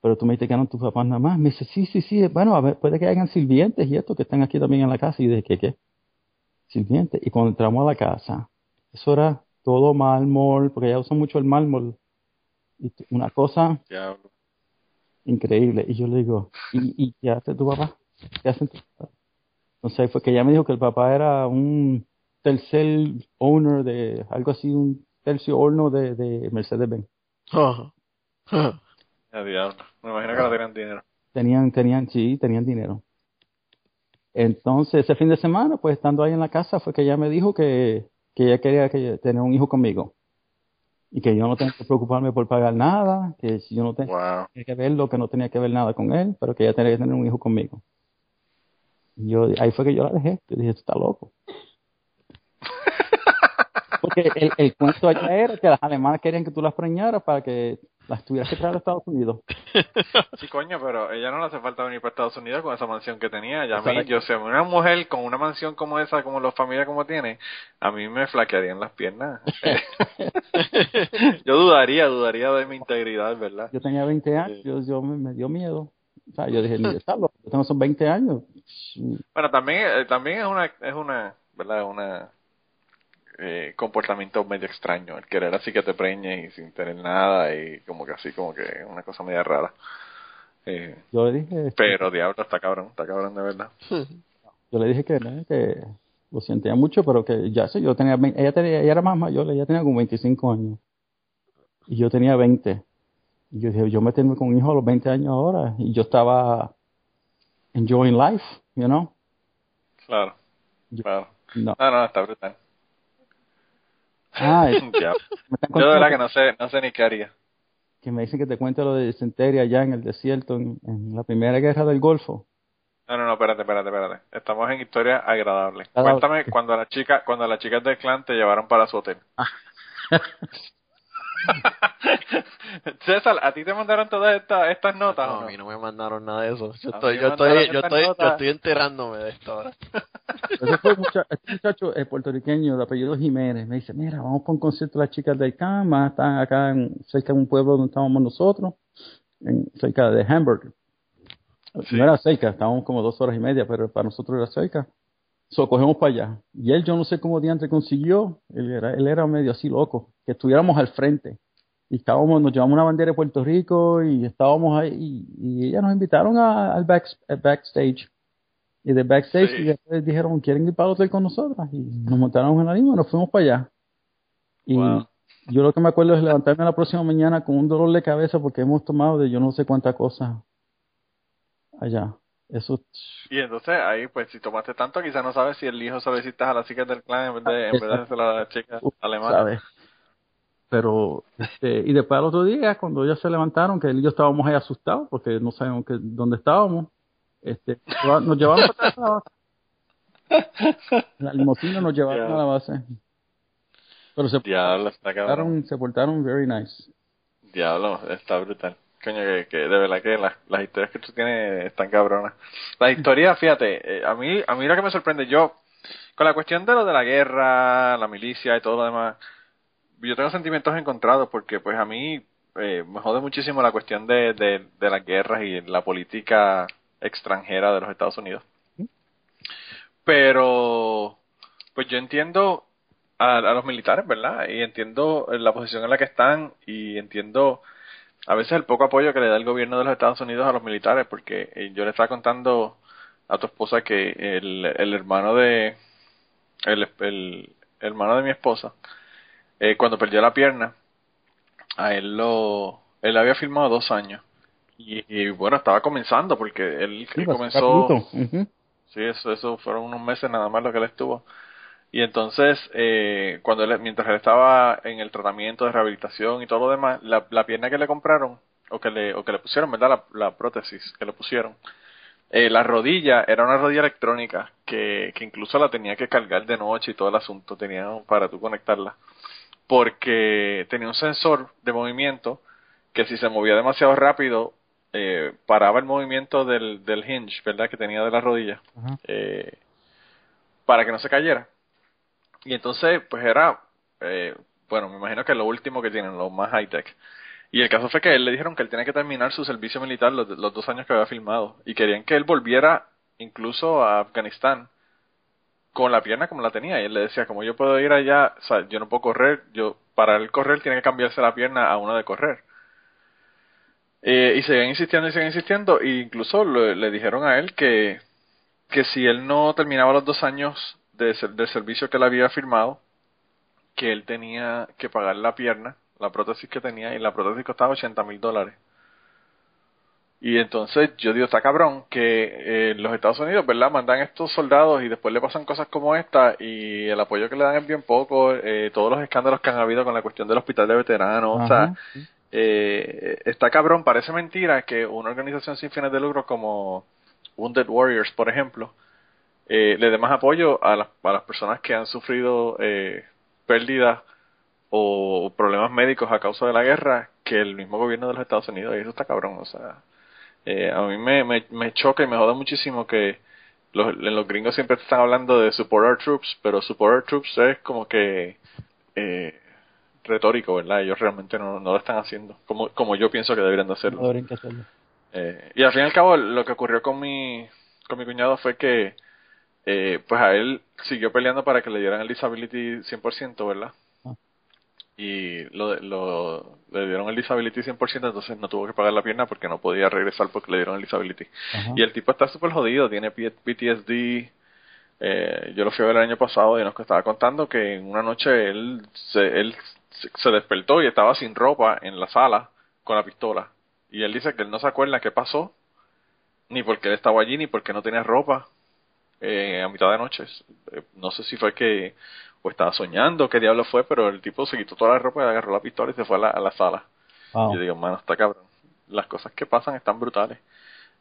Pero tú me dijiste que eran tus papás nada más. Me dice, sí, sí, sí. Bueno, a ver, puede que hayan sirvientes y esto que están aquí también en la casa. Y dije, ¿qué, qué? Sirvientes. Y cuando entramos a la casa, eso era todo mármol, porque ella usa mucho el mármol. Y una cosa Diablo. increíble. Y yo le digo, ¿y, y qué hace tu papá? ¿Qué hace tu papá? Entonces fue que ella me dijo que el papá era un tercer owner de, algo así, un tercio horno de, de Mercedes-Benz. Diablo. Me imagino que no tenían dinero. Tenían, tenían, sí, tenían dinero. Entonces, ese fin de semana, pues estando ahí en la casa, fue que ella me dijo que, que ella quería que tener un hijo conmigo. Y que yo no tenía que preocuparme por pagar nada, que si yo no tenía Wow. que verlo, que no tenía que ver nada con él, pero que ella tenía que tener un hijo conmigo. Y yo, ahí fue que yo la dejé. Yo dije, tú estás loco. Porque el, el cuento allá era que las alemanas querían que tú las preñaras para que las tuvieras que traer a Estados Unidos. (laughs) Sí, coño, pero ella no le hace falta venir para Estados Unidos con esa mansión que tenía. Ya a mí, yo sé, una mujer con una mansión como esa, como la familia como tiene, a mí me flaquearían las piernas. (laughs) yo dudaría, dudaría de mi integridad, ¿verdad? Yo tenía 20 años, yo, yo me, me dio miedo. O sea, yo dije, "Ni- yo tengo esos 20 años. Bueno, también, eh, también es una, es una, ¿verdad? Una eh, comportamiento medio extraño, el querer así que te preñes y sin tener nada y como que así, como que una cosa media rara. Eh, Yo le dije, pero diablo, está cabrón, está cabrón de verdad. (laughs) yo le dije que, no, que lo sentía mucho, pero que ya sé, yo tenía, 20 ella tenía, ella era más mayor, ella tenía como 25 años. Y yo tenía 20. Y yo dije, yo meterme con un hijo a los 20 años ahora. Y yo estaba enjoying life, you know. Claro, Yo- claro. No. No, no, está brutal. Ah, es- (laughs) están Yo de verdad que no sé, no sé ni qué haría. que me dicen que te cuente lo de disentería allá en el desierto, en, en la primera guerra del Golfo. No, no, no, espérate, espérate, espérate. Estamos en historia agradable. Cuéntame cuando la chica, cuando las chicas del clan te llevaron para su hotel. (laughs) (laughs) César, ¿a ti te mandaron todas estas estas notas No, a mí no me mandaron nada de eso. Yo estoy, yo estoy, yo estoy, yo estoy enterándome de esto ahora. (laughs) Este muchacho es puertorriqueño de apellido Jiménez. Me dice, mira, vamos para un concierto de las chicas del Cama. Están acá en, cerca de un pueblo donde estábamos nosotros, en, cerca de Hamburg. Sí. No era cerca, estábamos como dos horas y media, pero para nosotros era cerca. So, cogemos para allá. Y él, yo no sé cómo diante consiguió, él era, él era medio así loco, que estuviéramos al frente. Y estábamos, nos llevamos una bandera de Puerto Rico y estábamos ahí, y, y ellas nos invitaron a- al back, al backstage. Y de backstage Sí. y después dijeron, ¿quieren ir para el hotel con nosotras? Y nos montaron en la lima y nos fuimos para allá. Y Wow. yo lo que me acuerdo es levantarme la próxima mañana con un dolor de cabeza porque hemos tomado de yo no sé cuántas cosas allá. Eso, Y entonces ahí, pues, si tomaste tanto, quizás no sabes si el hijo se lo hiciste a las chicas del clan en vez de, en vez de a las chicas alemanas. Pero, este, y después al otro día, cuando ellos se levantaron, que él y yo estábamos ahí asustados porque no sabíamos que, dónde estábamos, este, nos llevaron para la base. La limusina nos llevaron a la base. Pero se Diablo, cabrón. portaron, se portaron very nice. Diablo, está brutal. Coño, que, que de verdad que las, las historias que tú tienes están cabronas. Las historias, (laughs) fíjate, eh, a mí a mí lo que me sorprende, yo, con la cuestión de lo de la guerra, la milicia y todo lo demás, yo tengo sentimientos encontrados porque pues a mí, eh, me jode muchísimo la cuestión de, de, de las guerras y la política extranjera de los Estados Unidos. Pero, pues yo entiendo a, a los militares, ¿verdad? Y entiendo la posición en la que están y entiendo a veces el poco apoyo que le da el gobierno de los Estados Unidos a los militares, porque eh, yo le estaba contando a tu esposa que el, el hermano de el, el, hermano de mi esposa eh, cuando perdió la pierna a él lo él había firmado dos años y, bueno estaba comenzando porque él, Sí, comenzó Caputo. Ujú. Sí, eso, eso fueron unos meses nada más lo que él estuvo. Y entonces, eh, cuando él, mientras él estaba en el tratamiento de rehabilitación y todo lo demás, la, la pierna que le compraron, o que le, o que le pusieron, ¿verdad? La, la prótesis que le pusieron, eh, la rodilla era una rodilla electrónica que, que incluso la tenía que cargar de noche y todo el asunto, tenía para tú conectarla. Porque tenía un sensor de movimiento que si se movía demasiado rápido, eh, paraba el movimiento del, del hinge, ¿verdad? Que tenía de la rodilla eh, para que no se cayera. Y entonces, pues era, eh, bueno, me imagino que lo último que tienen, lo más high tech. Y el caso fue que él le dijeron que él tenía que terminar su servicio militar los, los dos años que había filmado. Y querían que él volviera incluso a Afganistán con la pierna como la tenía. Y él le decía, como yo puedo ir allá, o sea, yo no puedo correr, yo para él correr tiene que cambiarse la pierna a una de correr. Eh, y seguían insistiendo y seguían insistiendo, e incluso le, le dijeron a él que, que si él no terminaba los dos años de, del servicio que él había firmado, que él tenía que pagar la pierna, la prótesis que tenía, y la prótesis costaba 80 mil dólares. Y entonces yo digo, está cabrón que eh, los Estados Unidos, ¿verdad? Mandan estos soldados y después le pasan cosas como esta y el apoyo que le dan es bien poco, eh, todos los escándalos que han habido con la cuestión del hospital de veteranos, o sea, eh, está cabrón, parece mentira que una organización sin fines de lucro como Wounded Warriors, por ejemplo, eh, le dé más apoyo a las, a las personas que han sufrido eh, pérdidas o problemas médicos a causa de la guerra que el mismo gobierno de los Estados Unidos. Y eso está cabrón, o sea, eh, a mí me, me, me choca y me joda muchísimo que los, gringos siempre están hablando de support our troops, pero support our troops es como que eh, retórico, ¿verdad? Ellos realmente no, no lo están haciendo como, como yo pienso que deberían de hacerlo. No deberían que hacerlo. Eh, y al fin y al cabo, lo que ocurrió con mi, con mi cuñado fue que, eh, pues a él siguió peleando para que le dieran el disability 100%, ¿verdad? Ah. Y lo, lo, le dieron el disability 100%, entonces no tuvo que pagar la pierna porque no podía regresar porque le dieron el disability. Ajá. Y el tipo está súper jodido, tiene PTSD. Eh, yo lo fui a ver el año pasado y nos estaba contando que en una noche él se, él se- se despertó y estaba sin ropa en la sala con la pistola. Y él dice que él no se acuerda qué pasó, ni porque él estaba allí, ni porque no tenía ropa eh, a mitad de noche. Eh, no sé si fue que o estaba soñando, qué diablo fue, pero el tipo se quitó toda la ropa y agarró la pistola y se fue a la, a la sala. Wow. Yo digo, mano, está cabrón. Las cosas que pasan están brutales.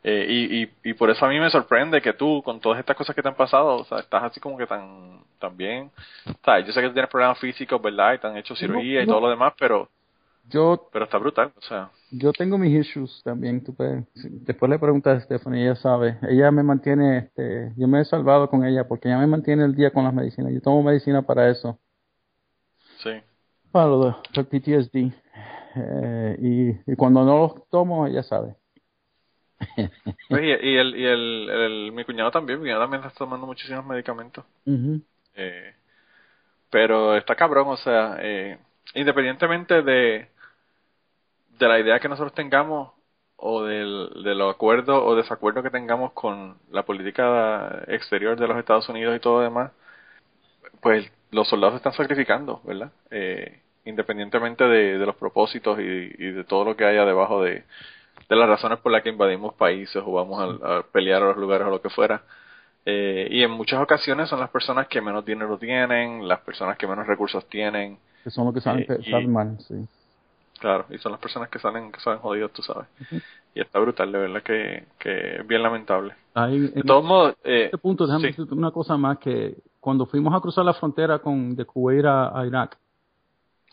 Eh, y, y, y por eso a mí me sorprende que tú, con todas estas cosas que te han pasado, o sea, estás así como que tan, tan bien. O sea, yo sé que tú tienes problemas físicos, ¿verdad? Y te han hecho cirugía y no. todo lo demás, pero, Yo, pero está brutal. O sea, yo tengo mis issues también. Tú puedes- después le preguntas a Stephanie, ella sabe. Ella me mantiene, este, yo me he salvado con ella porque ella me mantiene el día con las medicinas. Yo tomo medicina para eso. sí. Para lo de el PTSD. Eh, y, y cuando no los tomo, ella sabe. Pues, y, el, y el, el- mi cuñado también, mi cuñado también está tomando muchísimos medicamentos. Eh, pero está cabrón, o sea, eh, independientemente de, de la idea que nosotros tengamos o del, de los acuerdos o desacuerdos que tengamos con la política exterior de los Estados Unidos y todo lo demás, pues los soldados se están sacrificando, ¿verdad? Eh, independientemente de, de los propósitos y, y de todo lo que haya debajo de, de las razones por las que invadimos países o vamos a, a pelear a los lugares o lo que fuera. Eh, y en muchas ocasiones son las personas que menos dinero tienen, las personas que menos recursos tienen, Que son los que saben, Eh, y- saben mal, sí. Claro, y son las personas que salen, que salen jodidos, tú sabes. Y está brutal, de verdad que, que es bien lamentable. Ahí, De en todos modos, eh, este punto, déjame sí. decirte una cosa más, que cuando fuimos a cruzar la frontera con de Kuwait a, a Irak,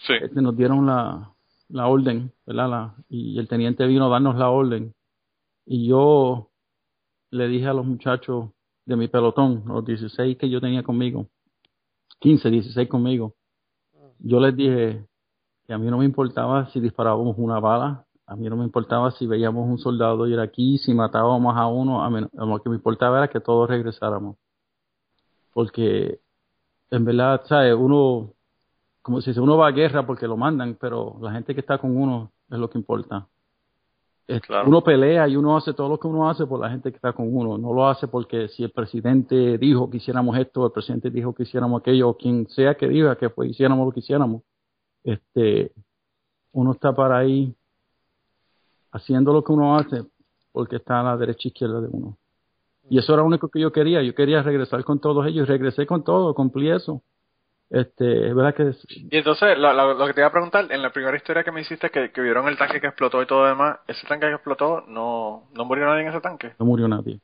sí, este, nos dieron la, la orden, ¿verdad? La, y el teniente vino a darnos la orden. Y yo le dije a los muchachos de mi pelotón, los 16 que yo tenía conmigo, 15, 16 conmigo, yo les dije, Y a mí no me importaba si disparábamos una bala, a mí no me importaba si veíamos un soldado ir aquí, si matábamos a uno, a mí, lo que me importaba era que todos regresáramos. Porque, en verdad, ¿sabes? Uno, como si uno va a guerra porque lo mandan, pero la gente que está con uno es lo que importa. Claro. Uno pelea y uno hace todo lo que uno hace por la gente que está con uno. No lo hace porque si el presidente dijo que hiciéramos esto, el presidente dijo que hiciéramos aquello, o quien sea que diga que hiciéramos lo que hiciéramos. Este, uno está para ahí haciendo lo que uno hace porque está a la derecha e izquierda de uno. Y eso era lo único que yo quería. Yo quería regresar con todos ellos. Regresé con todo, cumplí eso. Este, es verdad que es- Y entonces, lo, lo- lo que te iba a preguntar, en la primera historia que me hiciste, que, que vieron el tanque que explotó y todo demás, ese tanque que explotó, no, no murió nadie en ese tanque. no murió nadie.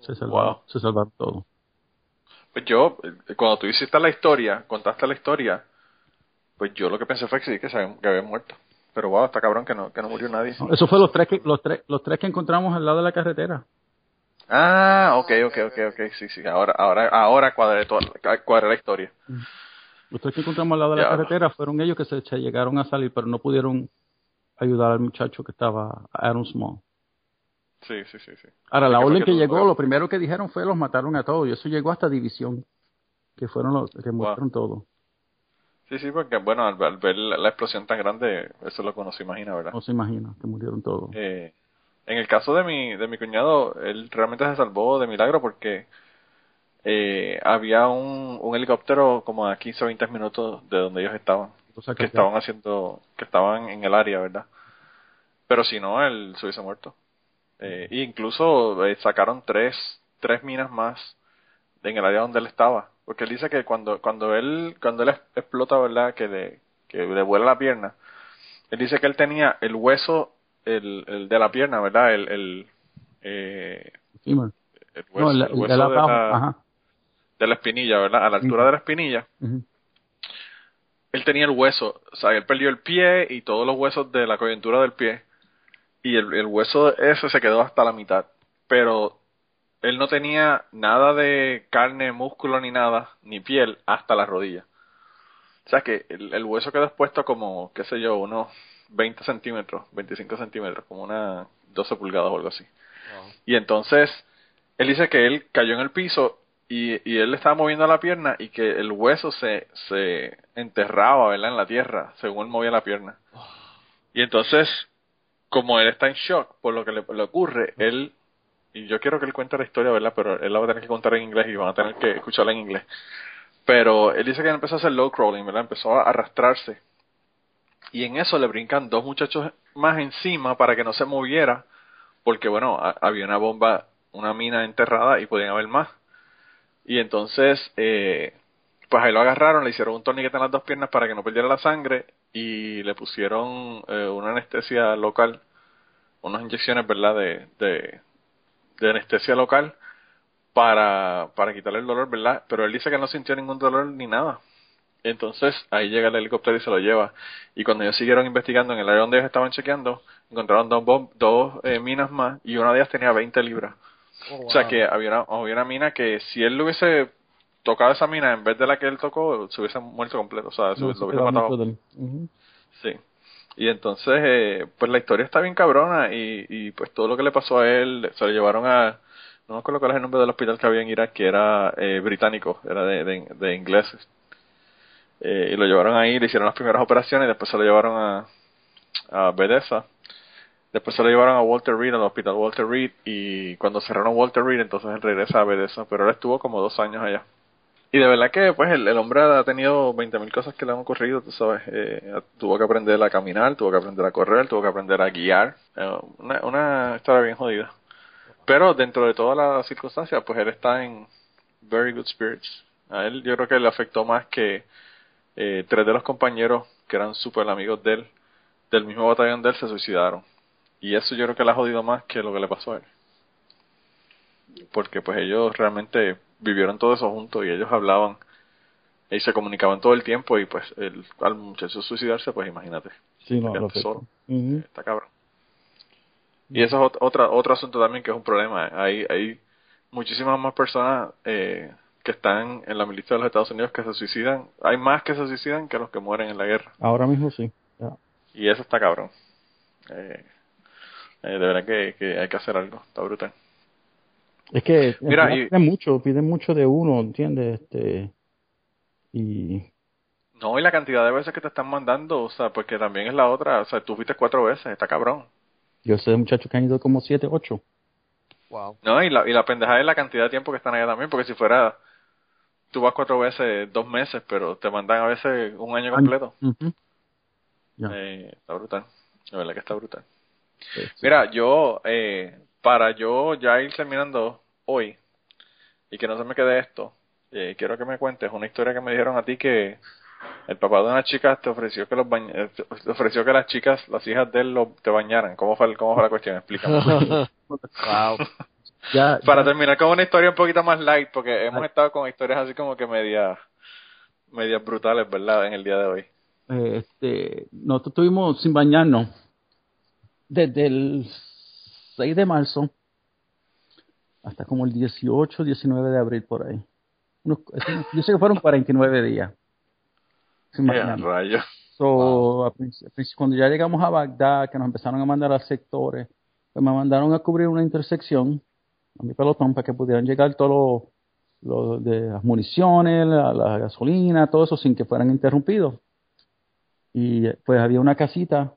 Se salvaron, Wow. se salvaron todos. Pues yo, eh, cuando tú hiciste la historia, contaste la historia, pues yo lo que pensé fue que sí, que, se que habían muerto. Pero wow, está cabrón que no, que no murió nadie. Eso fue los tres que, los tres, los tres que encontramos al lado de la carretera. Ah, ok, ok, ok, ok, sí, sí, ahora, ahora, ahora cuadré, toda, cuadré la historia. Los tres que encontramos al lado de la carretera fueron ellos que se, llegaron a salir, pero no pudieron ayudar al muchacho que estaba, Aaron Small. Sí, sí, sí, sí. Ahora, la orden que que llegó, lo primero que dijeron fue los mataron a todos, y eso llegó hasta división, que fueron los que muestran todo. Sí, sí, porque bueno, al, al ver la, la explosión tan grande, eso es lo que uno se imagina, ¿verdad? No se imagina que murieron todos. Eh, en el caso de mi, de mi cuñado, él realmente se salvó de milagro porque eh, había un, un helicóptero como a 15 o 20 minutos de donde ellos estaban, O sea, que estaban haciendo, que estaban en el área, ¿verdad? Pero si no, él se hubiese muerto. Eh, e incluso eh, sacaron tres, tres minas más en el área donde él estaba, porque él dice que cuando, cuando él, cuando él explota, ¿verdad? Que le, que le vuela la pierna, él dice que él tenía el hueso el, el de la pierna, ¿verdad? El, el, eh, el hueso, No, el, el el hueso de la de, la, de la espinilla, ¿verdad? A la altura de la espinilla, él tenía el hueso, o sea, él perdió el pie y todos los huesos de la coyuntura del pie, y el, el hueso ese se quedó hasta la mitad, pero él no tenía nada de carne, músculo ni nada, ni piel, hasta la rodilla. O sea que el, el hueso quedó expuesto como, qué sé yo, unos 20 centímetros, 25 centímetros, como una 12 pulgadas o algo así. Y entonces, él dice que él cayó en el piso y, y él estaba moviendo la pierna y que el hueso se, se enterraba, ¿verdad? En la tierra, según él movía la pierna. Y entonces, como él está en shock por lo que le, le ocurre, él, y yo quiero que él cuente la historia, ¿verdad? Pero él la va a tener que contar en inglés y van a tener que escucharla en inglés. Pero él dice que él empezó a hacer low crawling, ¿verdad? Empezó a arrastrarse. Y en eso le brincan dos muchachos más encima para que no se moviera, porque bueno, había una bomba, una mina enterrada y podían haber más. Y entonces, eh, pues ahí lo agarraron, le hicieron un torniquete en las dos piernas para que no perdiera la sangre y le pusieron eh, una anestesia local, unas inyecciones, ¿verdad? De, de, de anestesia local para, para quitarle el dolor, ¿verdad? Pero él dice que no sintió ningún dolor ni nada. Entonces ahí llega el helicóptero y se lo lleva. Y cuando ellos siguieron investigando en el área donde ellos estaban chequeando, encontraron dos, bom- dos eh, minas más y una de ellas tenía 20 libras. O sea que había una, había una mina que si él le hubiese tocado esa mina en vez de la que él tocó, se hubiese muerto completo. O sea, se No, lo se hubiese matado. Sí. Y entonces, eh, pues la historia está bien cabrona y, y pues todo lo que le pasó a él, se lo llevaron a, no me acuerdo cuál es el nombre del hospital que había en Irak, que era eh, británico, era de, de, ingleses. Eh, y lo llevaron ahí, le hicieron las primeras operaciones y después se lo llevaron a, a Bethesda. Después se lo llevaron a Walter Reed, al hospital Walter Reed, y cuando cerraron Walter Reed, entonces él regresa a Bethesda, pero él estuvo como dos años allá. Y de verdad que pues el, el hombre ha tenido 20.000 cosas que le han ocurrido, tú sabes, eh, tuvo que aprender a caminar, tuvo que aprender a correr, tuvo que aprender a guiar, eh, una, una historia bien jodida. Pero dentro de todas las circunstancias, pues él está en very good spirits. A él yo creo que le afectó más que eh, tres de los compañeros que eran súper amigos de él, del mismo batallón de él, se suicidaron. Y eso yo creo que le ha jodido más que lo que le pasó a él. Porque pues ellos realmente vivieron todo eso juntos y ellos hablaban y se comunicaban todo el tiempo y pues el, al muchacho suicidarse, pues imagínate, Sí, no, lo solo. Está cabrón. Y eso es ot- otra, otro asunto también que es un problema. Hay, hay muchísimas más personas eh, que están en la milicia de los Estados Unidos que se suicidan. Hay más que se suicidan que los que mueren en la guerra. Ahora mismo sí. Y eso está cabrón. Eh, eh, de verdad que, que hay que hacer algo. Está brutal. Es que Mira, y- piden mucho, piden mucho de uno, ¿entiendes? Este, y No, y la cantidad de veces que te están mandando, o sea, porque también es la otra. O sea, tú fuiste cuatro veces, está cabrón. yo sé de muchachos que han ido como siete, ocho. Wow. No, y la, y la pendejada es la cantidad de tiempo que están allá también, porque si fuera, tú vas cuatro veces, dos meses, pero te mandan a veces un año completo. Eh, está brutal, de verdad que está brutal. Sí, sí. Mira, yo, eh, para yo ya ir terminando hoy, y que no se me quede esto, eh, quiero que me cuentes una historia que me dijeron a ti que el papá de una chica te ofreció que los bañ- eh, te ofreció que las chicas, las hijas de él, lo, te bañaran. ¿Cómo fue, el- cómo fue la cuestión? Explícame. (laughs) wow. Ya, Para ya- terminar con una historia un poquito más light, porque hemos estado con historias así como que medias medias brutales, ¿verdad? En el día de hoy. eh, este, nosotros estuvimos sin bañarnos desde el 6 de marzo hasta como el 18, 19 de abril por ahí. Unos- yo sé que fueron 49 días bañarnos. rayo. So, cuando ya llegamos a Bagdad, que nos empezaron a mandar a sectores, pues me mandaron a cubrir una intersección a mi pelotón para que pudieran llegar todos los de las municiones, la, la gasolina, todo eso sin que fueran interrumpidos. Y pues había una casita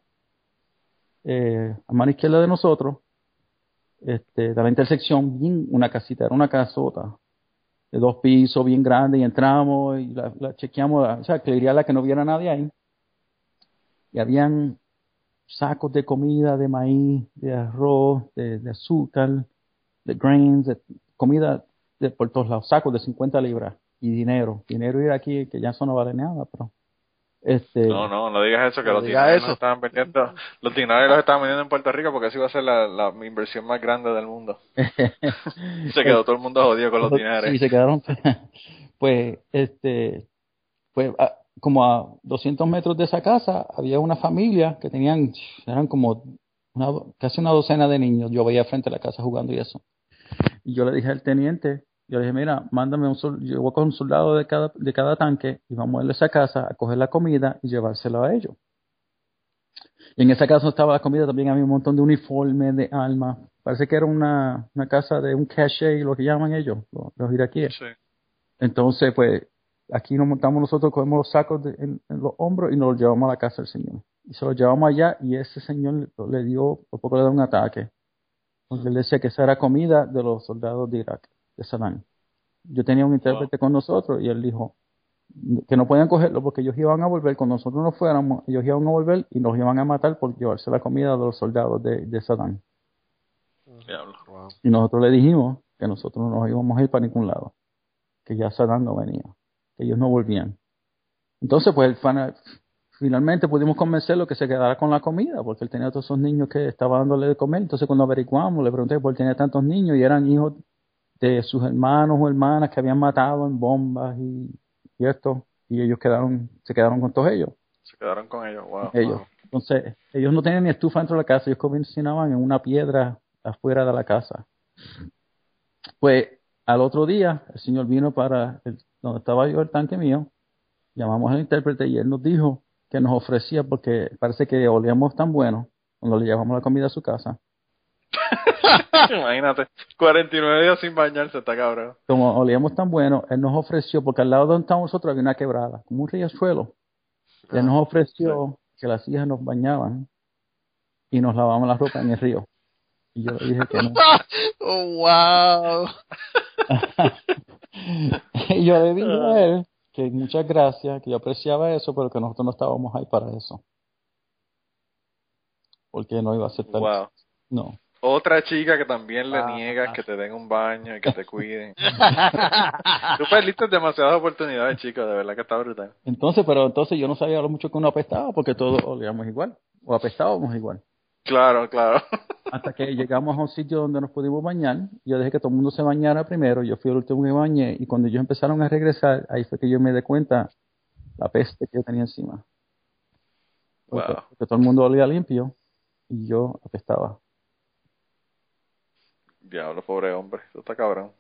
eh, a mano izquierda de nosotros, este, la intersección, una casita, era una casota de dos pisos, bien grande, y entramos y la, la chequeamos, o sea, que diría la que no viera nadie ahí y habían sacos de comida, de maíz, de arroz, de, azúcar, de grains, comida por todos lados, sacos de 50 libras y dinero, dinero ir aquí que ya eso no vale nada, pero este No, no, no digas eso, que No los diga los estaban vendiendo, los dinarios los estaban vendiendo en Puerto Rico porque eso iba a ser la, la inversión más grande del mundo. (laughs) Se quedó todo el mundo jodido con los dinarios. Sí, se quedaron. (laughs) Pues, este, pues, a- como a 200 metros de esa casa había una familia que tenían, eran como una, casi una docena de niños. Yo veía frente a la casa jugando y eso. Y yo le dije al teniente, yo le dije, mira, mándame un sol, yo voy con un soldado de cada, de cada tanque y vamos a ir a esa casa a coger la comida y llevársela a ellos. Y en esa casa no estaba la comida, también había un montón de uniformes, de armas. Parece que era una, una casa de un caché, lo que llaman ellos, los, los iraquíes. Sí. Entonces, pues, aquí nos montamos nosotros, cogemos los sacos de- en, en los hombros y nos los llevamos a la casa del Señor. Y se los llevamos allá y ese señor le, le dio, por poco le da un ataque. Porque él decía que esa era comida de los soldados de Irak, de Saddam. Yo tenía un intérprete con nosotros y él dijo que no podían cogerlo porque ellos iban a volver, cuando nosotros no fuéramos, ellos iban a volver y nos iban a matar por llevarse la comida de los soldados de, de Saddam. Wow. Y nosotros le dijimos que nosotros no nos íbamos a ir para ningún lado, que ya Saddam no venía, que ellos no volvían. Entonces, pues, el finalmente pudimos convencerlo que se quedara con la comida, porque él tenía todos esos niños que estaba dándole de comer. Entonces, cuando averiguamos, le pregunté por qué tenía tantos niños y eran hijos de sus hermanos o hermanas que habían matado en bombas y, y esto, y ellos quedaron, se quedaron con todos ellos. Se quedaron con ellos. Wow. ellos. Entonces, ellos no tenían ni estufa dentro de la casa, ellos cocinaban en una piedra afuera de la casa. Pues al otro día, el señor vino para el- donde estaba yo, el tanque mío, llamamos al intérprete y él nos dijo que nos ofrecía, porque parece que olíamos tan bueno cuando le llevamos la comida a su casa, (laughs) Imagínate. 49 días sin bañarse, está cabrón. como olíamos tan bueno, él nos ofreció, porque al lado de donde estábamos nosotros había una quebrada, como un riachuelo, él nos ofreció que las hijas nos bañaban y nos lavaban la ropa en el río. Y yo le dije que no. (laughs) Oh, wow. (laughs) y yo le dije a él que muchas gracias, que yo apreciaba eso, pero que nosotros no estábamos ahí para eso. Porque no iba a aceptar Wow. eso. No. Otra chica que también le Ah, niegas ah. que te den un baño y que te cuiden. (laughs) Tú perdiste demasiadas oportunidades, chicos, de verdad que está brutal. Entonces, pero entonces yo no sabía lo mucho que uno apestaba, porque todos olíamos igual, o apestábamos igual. Claro, claro. (laughs) Hasta que llegamos a un sitio donde nos pudimos bañar, yo dejé que todo el mundo se bañara primero, yo fui el último que bañé, y cuando ellos empezaron a regresar, ahí fue que yo me di cuenta la peste que yo tenía encima. Porque, Wow. porque todo el mundo olía limpio, y yo apestaba. Diablo, pobre hombre. Eso está cabrón.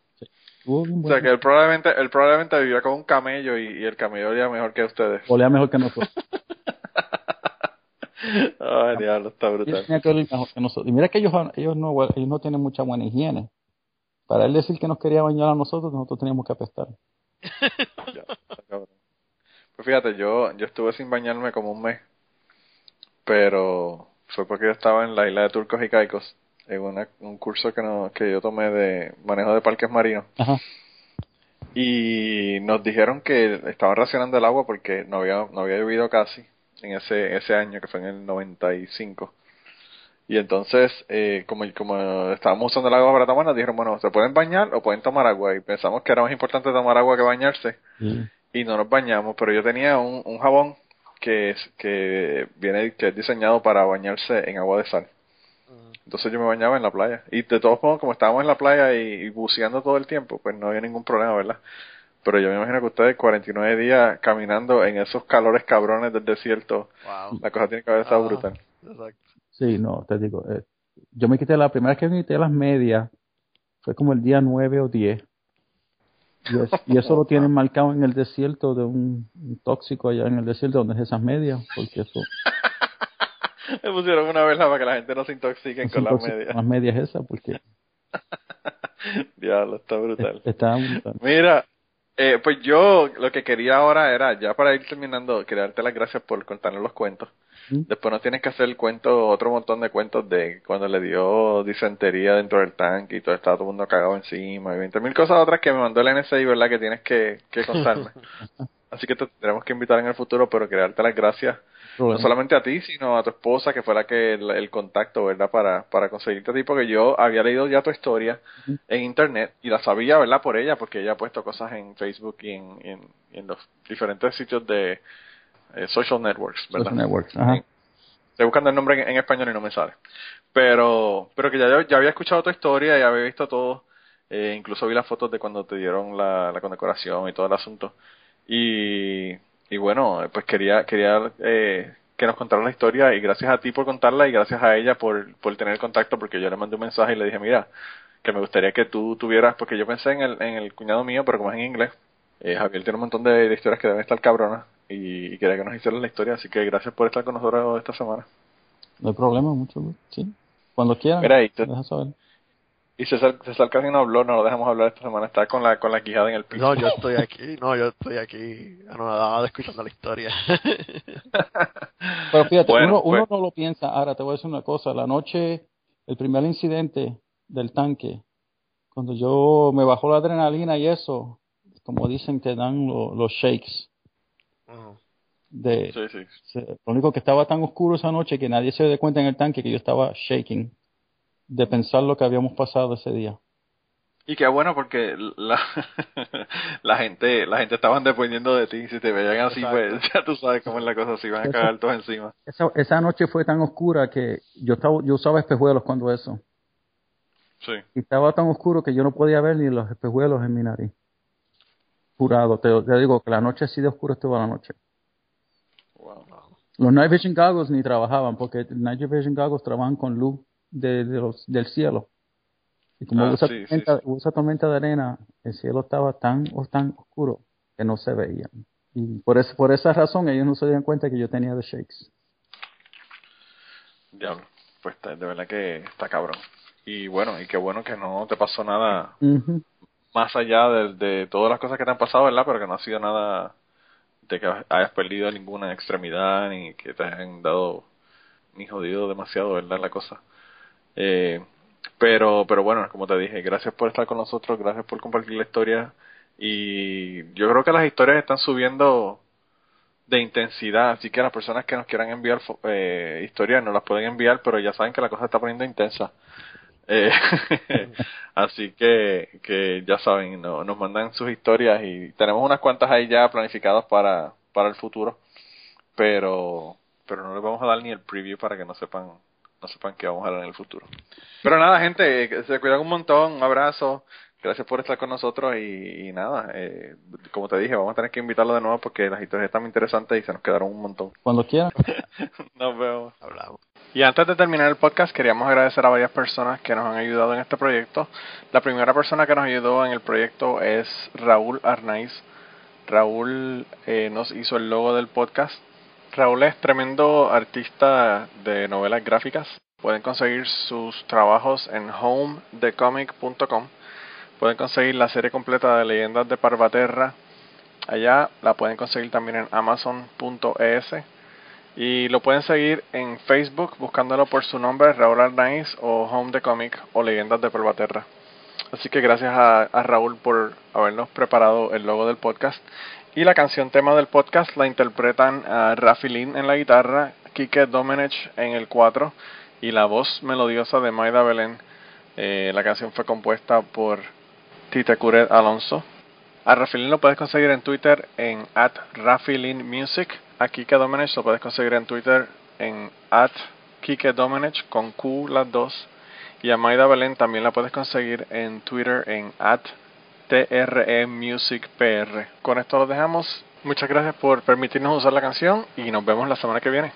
O sea que él probablemente, él probablemente vivía con un camello y, y el camello olía mejor que ustedes. Olía mejor que nosotros. (laughs) Ay, diablo, está brutal. que oler mejor que nosotros. Y mira que ellos, ellos, no, ellos no tienen mucha buena higiene. Para él decir que nos quería bañar a nosotros, nosotros teníamos que apestar. (laughs) Ya. Pues fíjate, yo, yo estuve sin bañarme como un mes, pero fue porque yo estaba en la isla de Turcos y Caicos, en una- un curso que, no, que yo tomé de manejo de parques marinos. Ajá. y nos dijeron que estaban racionando el agua porque no había no había llovido casi en ese ese año que fue en el 95 y entonces eh, como como estábamos usando el agua para tomar nos dijeron bueno se pueden bañar o pueden tomar agua y pensamos que era más importante tomar agua que bañarse. Y, y no nos bañamos pero yo tenía un, un jabón que es que viene que es diseñado para bañarse en agua de sal entonces yo me bañaba en la playa. Y de todos modos, como estábamos en la playa y, y buceando todo el tiempo, pues no había ningún problema, ¿verdad? Pero yo me imagino que ustedes 49 días caminando en esos calores cabrones del desierto, Wow. la cosa tiene que haber estado Ah. brutal. Exacto. sí, no, te digo. eh, yo me quité la primera vez que me quité las medias, fue como el día 9 o 10. Y, es- y eso lo (laughs) tienen marcado en el desierto de un, un tóxico allá en el desierto donde es esas medias, porque eso Me pusieron una vela para que la gente no se intoxiquen con las medias. las medias esas, porque (laughs) Diablo, está brutal. está brutal. Mira, eh, pues yo lo que quería ahora era, ya para ir terminando, quería darte las gracias por contarnos los cuentos. ¿Mm? Después nos tienes que hacer el cuento, otro montón de cuentos de cuando le dio disentería dentro del tanque y todo estaba todo el mundo cagado encima y 20 mil cosas otras que me mandó el NSI, ¿verdad? Que tienes que, que contarme. (laughs) Así que te tendremos que invitar en el futuro, pero quería darte las gracias no solamente a ti, sino a tu esposa, que fue la que el, el contacto, ¿verdad? Para, para conseguirte a ti, porque yo había leído ya tu historia en internet y la sabía, ¿verdad? Por ella, porque ella ha puesto cosas en Facebook y en, y en, y en los diferentes sitios de eh, social networks, ¿verdad? Social networks, ajá. Estoy buscando el nombre en, en español y no me sale. Pero, pero que ya, yo- ya había escuchado tu historia y había visto todo. Eh, incluso vi las fotos de cuando te dieron la, la condecoración y todo el asunto. Y, y bueno, pues quería, quería eh, que nos contaras la historia y gracias a ti por contarla y gracias a ella por, por tener el contacto porque yo le mandé un mensaje y le dije, mira, que me gustaría que tú tuvieras, porque yo pensé en el, en el cuñado mío, pero como es en inglés, eh, Javier tiene un montón de, de historias que deben estar cabronas y, y quería que nos hicieras la historia, así que gracias por estar con nosotros esta semana. No hay problema, mucho gusto. Sí. Cuando quieran, Mira, y, te- me dejas saber. Y César, César casi no habló, no lo dejamos hablar esta semana, está con la, con la quijada en el piso. No, yo (laughs) estoy aquí, no, yo estoy aquí anonadado escuchando la historia. (laughs) Pero fíjate, Bueno, uno, uno pues. no lo piensa. Ahora te voy a decir una cosa. La noche, el primer incidente del tanque, cuando yo me bajó la adrenalina y eso, como dicen, te dan lo- los shakes. De, Sí, sí. se- lo único que estaba tan oscuro esa noche que nadie se dio cuenta en el tanque que yo estaba shaking de pensar lo que habíamos pasado ese día. Y qué bueno porque la, (laughs) la gente la gente estaban dependiendo de ti. Si te veían así, pues (laughs) ya tú sabes cómo es la cosa. Si van a cagar todos encima. Esa, esa noche fue tan oscura que yo estaba, yo usaba espejuelos cuando eso. Sí. Y estaba tan oscuro que yo no podía ver ni los espejuelos en mi nariz. Jurado, te, te digo que la noche así de oscuro estuvo la noche. Wow. Los night vision goggles ni trabajaban, porque night vision goggles trabajan con luz de, de los, del cielo. Y como Ah, hubo, esa sí, sí, tormenta, hubo esa tormenta de arena, el cielo estaba tan o tan oscuro que no se veía. Y por, eso, por esa razón ellos no se dieron cuenta que yo tenía de shakes. Diablo. Pues de verdad que está cabrón. Y bueno, y qué bueno que no te pasó nada más allá de, de todas las cosas que te han pasado, ¿verdad? Pero que no ha sido nada de que hayas perdido ninguna extremidad ni que te hayan dado ni jodido demasiado, ¿verdad? La cosa. Eh, pero, pero bueno, como te dije, gracias por estar con nosotros, gracias por compartir la historia y yo creo que las historias están subiendo de intensidad, así que las personas que nos quieran enviar eh, historias nos las pueden enviar, pero ya saben que la cosa está poniendo intensa. Eh, (laughs) así que, que ya saben, no- nos mandan sus historias y tenemos unas cuantas ahí ya planificadas para, para el futuro, pero, pero no les vamos a dar ni el preview para que no sepan, no sepan qué vamos a hablar en el futuro. Pero nada, gente, eh, que se cuidan un montón, un abrazo, gracias por estar con nosotros y, y nada, eh, como te dije, vamos a tener que invitarlo de nuevo porque las historias están muy interesantes y se nos quedaron un montón. Cuando quieran. (laughs) Nos vemos. Hablamos. Y antes de terminar el podcast, queríamos agradecer a varias personas que nos han ayudado en este proyecto. La primera persona que nos ayudó en el proyecto es Raúl Arnaiz. Raúl eh, nos hizo el logo del podcast. Raúl es tremendo artista de novelas gráficas. Pueden conseguir sus trabajos en homedecomic.com. Pueden conseguir la serie completa de Leyendas de Parvaterra. Allá la pueden conseguir también en amazon.es y lo pueden seguir en Facebook buscándolo por su nombre, Raúl Arnaiz o Home the Comic o Leyendas de Pervaterra. Así que gracias a, Raúl por habernos preparado el logo del podcast. Y la canción tema del podcast la interpretan a Rafi Lin en la guitarra, Kike Domenech en el 4 y la voz melodiosa de Maida Belén. Eh, la canción fue compuesta por Tite Curet Alonso. A Rafi Lin lo puedes conseguir en Twitter en at Music a Kike Domenech lo puedes conseguir en Twitter en at Kike Domenech con Q las dos. Y a Maida Belén también la puedes conseguir en Twitter en at TRE Music PR. Con esto lo dejamos. Muchas gracias por permitirnos usar la canción y nos vemos la semana que viene.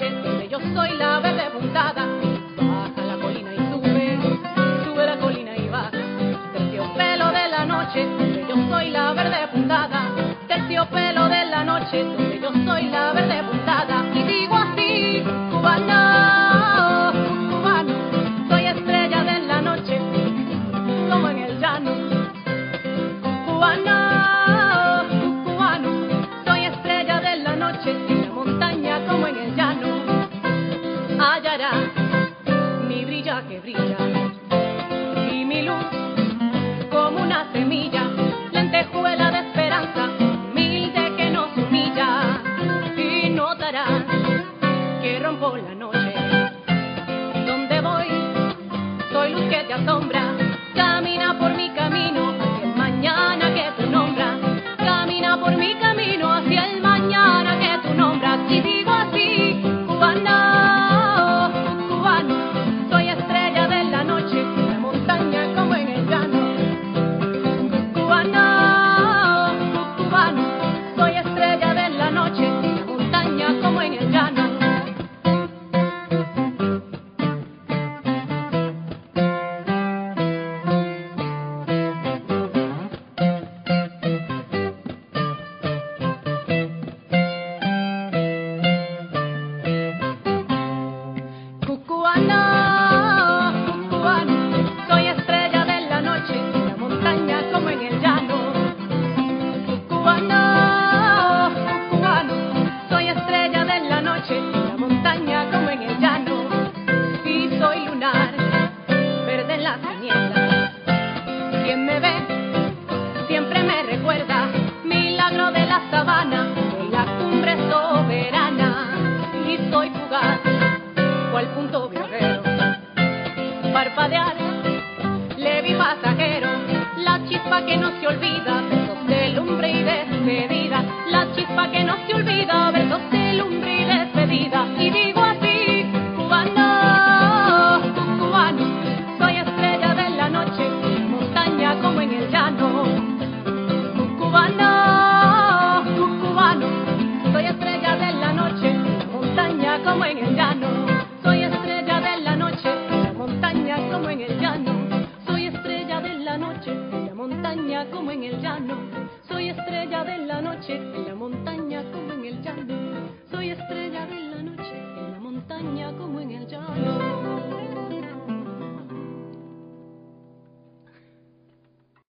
En el llano. Soy estrella de la